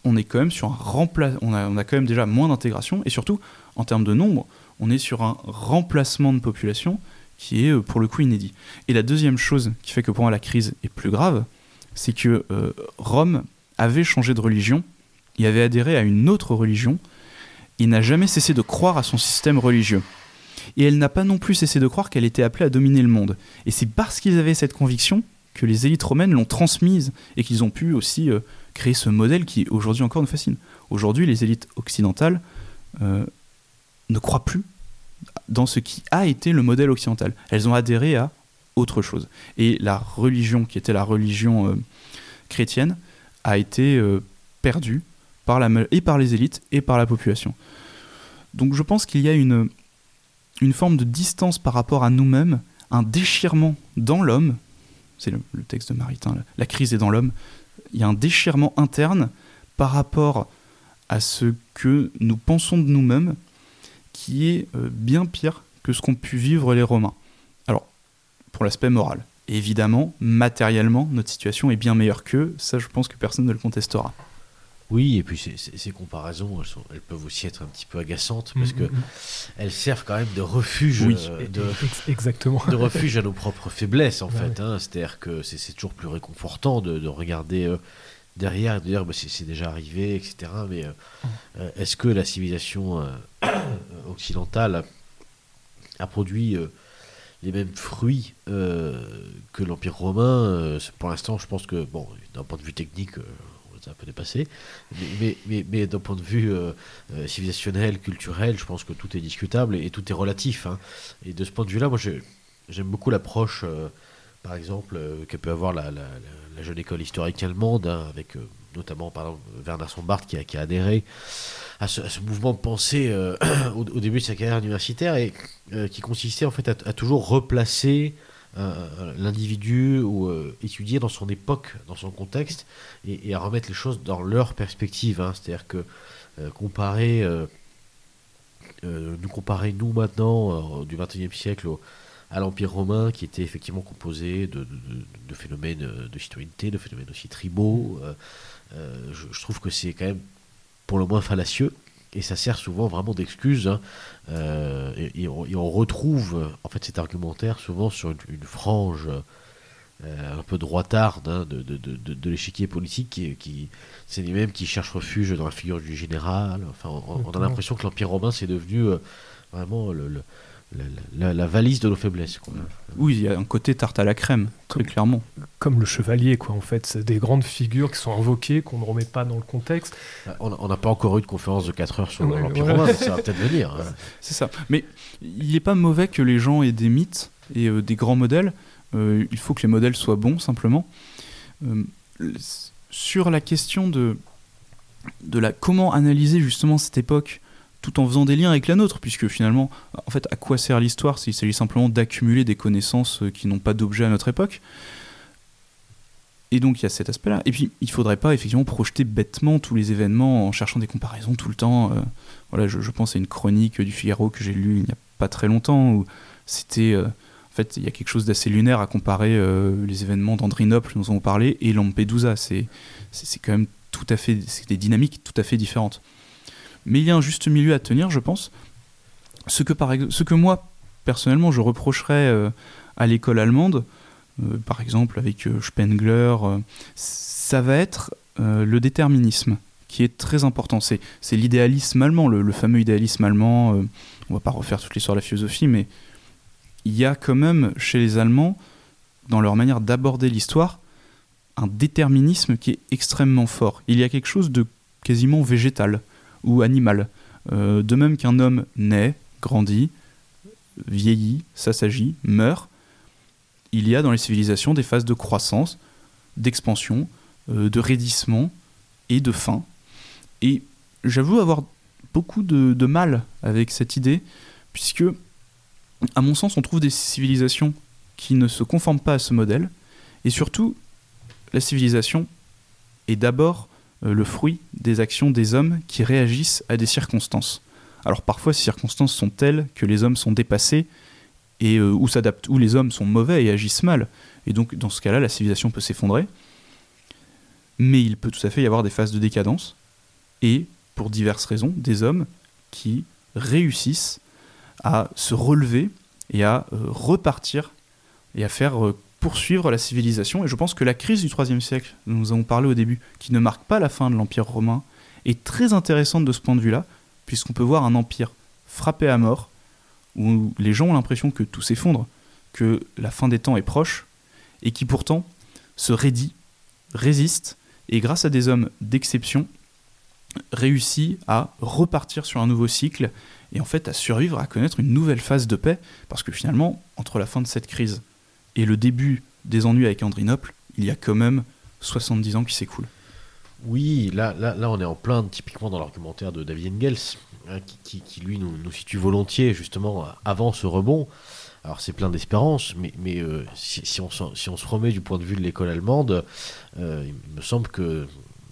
on est quand même sur un remplacement. On a, on a quand même déjà moins d'intégration, et surtout, en termes de nombre, on est sur un remplacement de population qui est euh, pour le coup inédit. Et la deuxième chose qui fait que pour moi la crise est plus grave, c'est que euh, Rome avait changé de religion, il avait adhéré à une autre religion, il n'a jamais cessé de croire à son système religieux. Et elle n'a pas non plus cessé de croire qu'elle était appelée à dominer le monde. Et c'est parce qu'ils avaient cette conviction que les élites romaines l'ont transmise et qu'ils ont pu aussi euh, créer ce modèle qui aujourd'hui encore nous fascine. Aujourd'hui, les élites occidentales euh, ne croient plus dans ce qui a été le modèle occidental. Elles ont adhéré à autre chose. Et la religion, qui était la religion euh, chrétienne, a été perdue par la, et par les élites et par la population. Donc je pense qu'il y a une, une forme de distance par rapport à nous-mêmes, un déchirement dans l'homme, c'est le, texte de Maritain, la, crise est dans l'homme, il y a un déchirement interne par rapport à ce que nous pensons de nous-mêmes qui est euh, bien pire que ce qu'ont pu vivre les Romains. Alors, pour l'aspect moral. évidemment, matériellement, notre situation est bien meilleure qu'eux, ça je pense que personne ne le contestera. Oui, et puis ces, comparaisons, elles, peuvent aussi être un petit peu agaçantes parce mm, que mm, mm. elles servent quand même de refuge, euh, de, exactement. de refuge à nos propres faiblesses en fait. Hein. C'est-à-dire que c'est toujours plus réconfortant de, regarder euh, derrière et de dire bah, c'est déjà arrivé, etc. Mais euh, est-ce que la civilisation occidentale a produit les mêmes fruits que l'Empire romain Pour l'instant, je pense que, bon, d'un point de vue technique c'est un peu dépassé. Mais, mais, mais, d'un point de vue euh, euh, civilisationnel, culturel, je pense que tout est discutable et, tout est relatif. Hein. Et de ce point de vue-là, moi, j'aime beaucoup l'approche, euh, par exemple, que peut avoir la, jeune école historique allemande, hein, avec notamment, par exemple, Werner Sombart qui a, adhéré à ce, mouvement de pensée au, début de sa carrière universitaire et qui consistait en fait à toujours replacer euh, l'individu ou euh, étudier dans son époque, dans son contexte, et, à remettre les choses dans leur perspective. Hein. C'est-à-dire que euh, comparer, nous comparer nous maintenant du XXIe siècle à l'Empire romain, qui était effectivement composé de, de, phénomènes de citoyenneté, de phénomènes aussi tribaux, je, trouve que c'est quand même pour le moins fallacieux et ça sert souvent vraiment d'excuse. Hein. Euh, et, on, retrouve en fait cet argumentaire souvent sur une, frange euh, un peu droitarde hein, de, de, de, de l'échiquier politique qui, qui c'est les mêmes qui cherchent refuge dans la figure du général. Enfin, on, a l'impression que l'Empire romain c'est devenu euh, vraiment le la, valise de nos faiblesses. Oui, il y a un côté tarte à la crème, très clairement. Comme le chevalier, quoi, en fait. C'est des grandes figures qui sont invoquées, qu'on ne remet pas dans le contexte. On n'a pas encore eu de conférence de 4 heures sur l'Empire romain, ça va peut-être venir. Hein. C'est ça. Mais il n'est pas mauvais que les gens aient des mythes et euh, des grands modèles. Euh, il faut que les modèles soient bons, simplement. Euh, sur la question de, de la, comment analyser justement cette époque tout en faisant des liens avec la nôtre, puisque finalement, en fait, à quoi sert l'histoire s'il s'agit simplement d'accumuler des connaissances euh, qui n'ont pas d'objet à notre époque? Et donc il y a cet aspect-là. Et puis il faudrait pas effectivement projeter bêtement tous les événements en cherchant des comparaisons tout le temps. Euh, voilà, je, pense à une chronique du Figaro que j'ai lue il n'y a pas très longtemps où c'était euh, en fait il y a quelque chose d'assez lunaire à comparer les événements d'Andrinople dont avons parlé et Lampedusa. C'est c'est quand même tout à fait c'est des dynamiques tout à fait différentes. Mais il y a un juste milieu à tenir, je pense. Ce que moi personnellement je reprocherais à l'école allemande, euh, par exemple avec euh, Spengler, euh, ça va être le déterminisme qui est très important. C'est, l'idéalisme allemand, le, fameux idéalisme allemand. on va pas refaire toute l'histoire de la philosophie, mais il y a quand même chez les Allemands, dans leur manière d'aborder l'histoire, un déterminisme qui est extrêmement fort. Il y a quelque chose de quasiment végétal ou animal. de même qu'un homme naît, grandit, vieillit, s'assagit, meurt, il y a dans les civilisations des phases de croissance, d'expansion, euh, de raidissement et de fin. Et j'avoue avoir beaucoup de, mal avec cette idée, puisque, à mon sens, on trouve des civilisations qui ne se conforment pas à ce modèle, et surtout, la civilisation est d'abord euh, le fruit des actions des hommes qui réagissent à des circonstances. Alors parfois ces circonstances sont telles que les hommes sont dépassés et euh, où, où les hommes sont mauvais et agissent mal. Et donc, dans ce cas-là, la civilisation peut s'effondrer. Mais il peut tout à fait y avoir des phases de décadence, et, pour diverses raisons, des hommes qui réussissent à se relever et à euh, repartir et à faire euh, poursuivre la civilisation. Et je pense que la crise du IIIe siècle, dont nous avons parlé au début, qui ne marque pas la fin de l'Empire romain, est très intéressante de ce point de vue-là, puisqu'on peut voir un empire frappé à mort, où les gens ont l'impression que tout s'effondre, que la fin des temps est proche, et qui pourtant se raidit, résiste, et grâce à des hommes d'exception, réussit à repartir sur un nouveau cycle, et en fait à survivre, à connaître une nouvelle phase de paix, parce que finalement, entre la fin de cette crise et le début des ennuis avec Andrinople, il y a quand même 70 ans qui s'écoulent. Oui, là, là, là, on est en plein typiquement dans l'argumentaire de David Engels, hein, qui, lui nous, situe volontiers justement avant ce rebond. Alors c'est plein d'espérance, mais, mais euh, si, on, si, on, se remet du point de vue de l'école allemande, euh, il me semble que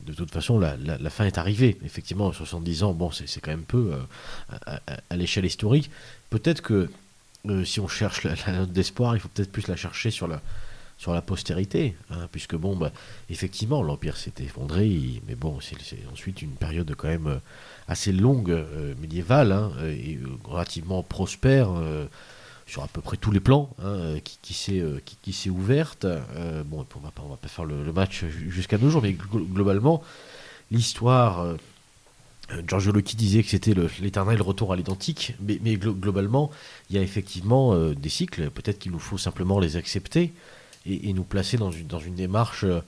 de toute façon la, la, fin est arrivée. Effectivement, 70 ans, bon, c'est quand même peu euh, à, l'échelle historique. Peut-être que si on cherche la, note d'espoir, il faut peut-être plus la chercher sur la, sur la postérité, hein, puisque bon, bah, effectivement, l'Empire s'est effondré, mais bon, c'est ensuite une période quand même euh, assez longue euh, médiévale hein, et euh, relativement prospère sur à peu près tous les plans, hein, qui, s'est qui, ouverte. bon, on va pas, va pas faire le, match jusqu'à nos jours, mais globalement, l'histoire. Giorgio Loki disait que c'était l'éternel retour à l'identique, mais, globalement, il y a effectivement des cycles, peut-être qu'il nous faut simplement les accepter, et, nous placer dans une, démarche, euh,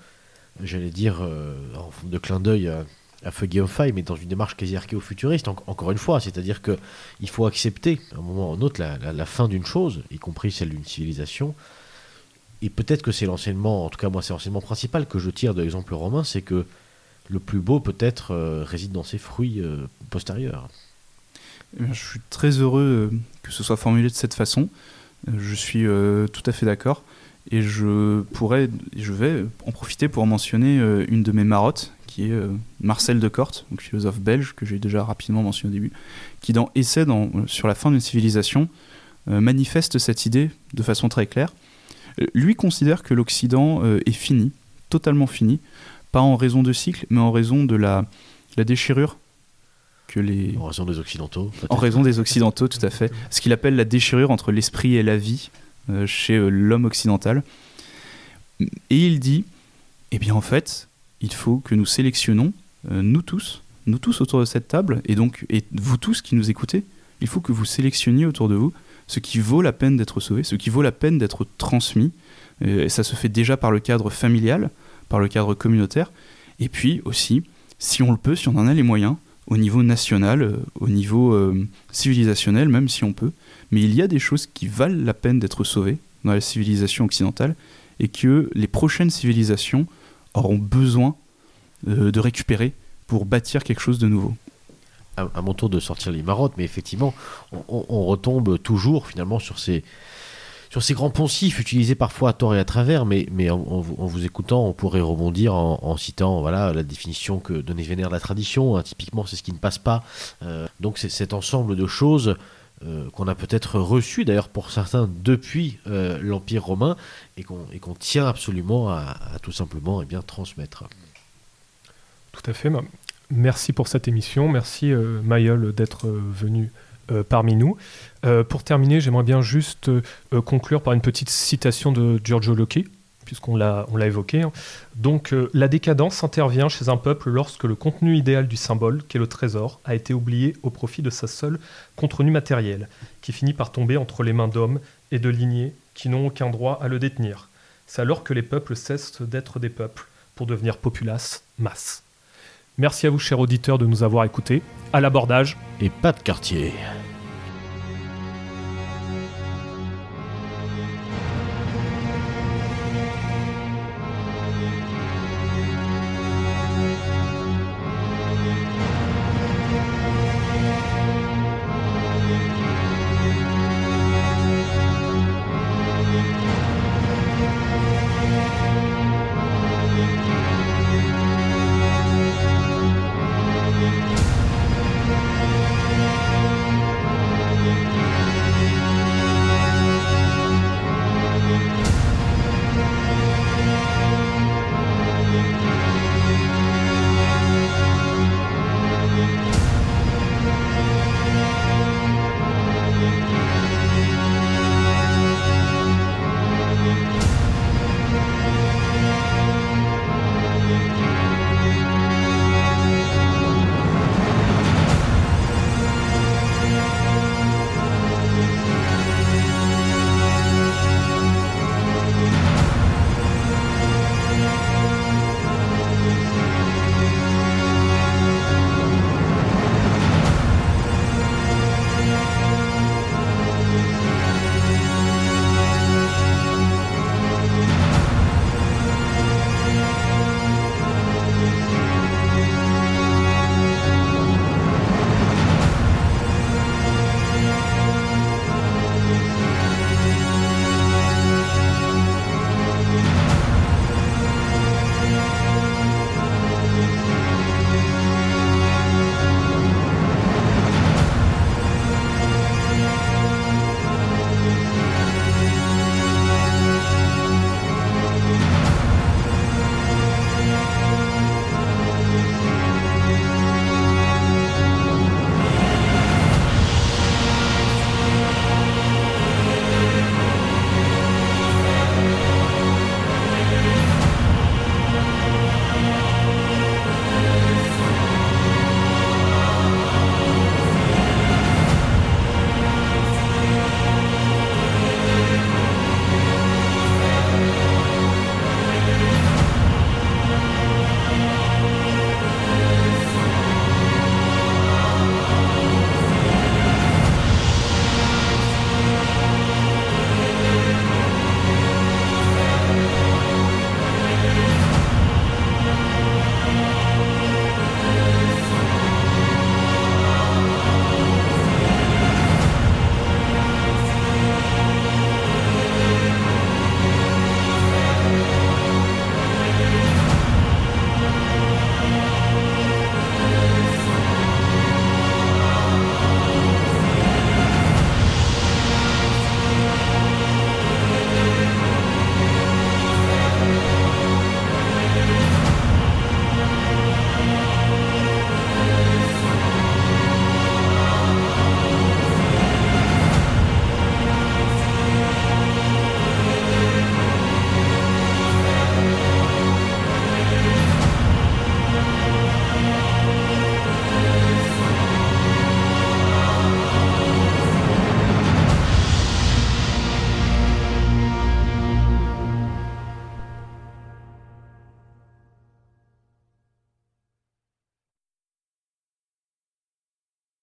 j'allais dire, euh, en de clin d'œil à, à of Fire, mais dans une démarche quasi archéo-futuriste, encore une fois, c'est-à-dire qu'il faut accepter, à un moment ou à un autre, la, la, fin d'une chose, y compris celle d'une civilisation. Et peut-être que c'est l'enseignement, en tout cas moi c'est l'enseignement principal que je tire de l'exemple romain, c'est que le plus beau peut-être euh, réside dans ses fruits postérieurs. Eh je suis très heureux que ce soit formulé de cette façon. Je suis tout à fait d'accord. Et je pourrais, je vais en profiter pour mentionner euh, une de mes marottes, qui est euh, Marcel de Corte, philosophe belge que j'ai déjà rapidement mentionné au début, qui dans Essai dans, euh, sur la fin d'une civilisation manifeste cette idée de façon très claire. Lui considère que l'Occident est fini, totalement fini, pas en raison de cycle, mais en raison de la, la déchirure que les... En raison des Occidentaux. En raison des Occidentaux, tout à fait. Ce qu'il appelle la déchirure entre l'esprit et la vie, euh, chez euh, l'homme occidental. Et il dit, eh bien en fait, il faut que nous sélectionnons, euh, nous tous, nous tous autour de cette table, et donc et vous tous qui nous écoutez, il faut que vous sélectionniez autour de vous ce qui vaut la peine d'être sauvé, ce qui vaut la peine d'être transmis. Et ça se fait déjà par le cadre familial, par le cadre communautaire, et puis aussi, si on le peut, si on en a les moyens, au niveau national, au niveau civilisationnel, même si on peut, mais il y a des choses qui valent la peine d'être sauvées dans la civilisation occidentale et que les prochaines civilisations auront besoin euh, de récupérer pour bâtir quelque chose de nouveau. À, mon tour de sortir les marottes, mais effectivement, on, retombe toujours finalement sur ces, sur ces grands poncifs utilisés parfois à tort et à travers, mais, en, vous écoutant, on pourrait rebondir en, citant la définition que donnait Vénère la tradition. Hein. typiquement, c'est ce qui ne passe pas. Euh, donc c'est cet ensemble de choses euh, qu'on a peut-être reçues, d'ailleurs pour certains, depuis euh, l'Empire romain, et qu'on tient absolument à, tout simplement eh bien, transmettre. Tout à fait. Merci pour cette émission. Merci Mayol d'être venu parmi nous. Euh, pour terminer, j'aimerais bien juste euh, conclure par une petite citation de Giorgio Locke, puisqu'on l'a, évoqué. Hein. Donc, la décadence intervient chez un peuple lorsque le contenu idéal du symbole, qu'est le trésor, a été oublié au profit de sa seule contenu matériel, qui finit par tomber entre les mains d'hommes et de lignées qui n'ont aucun droit à le détenir. C'est alors que les peuples cessent d'être des peuples pour devenir populace, masse. Merci à vous, chers auditeurs, de nous avoir écoutés. À l'abordage. Et pas de quartier.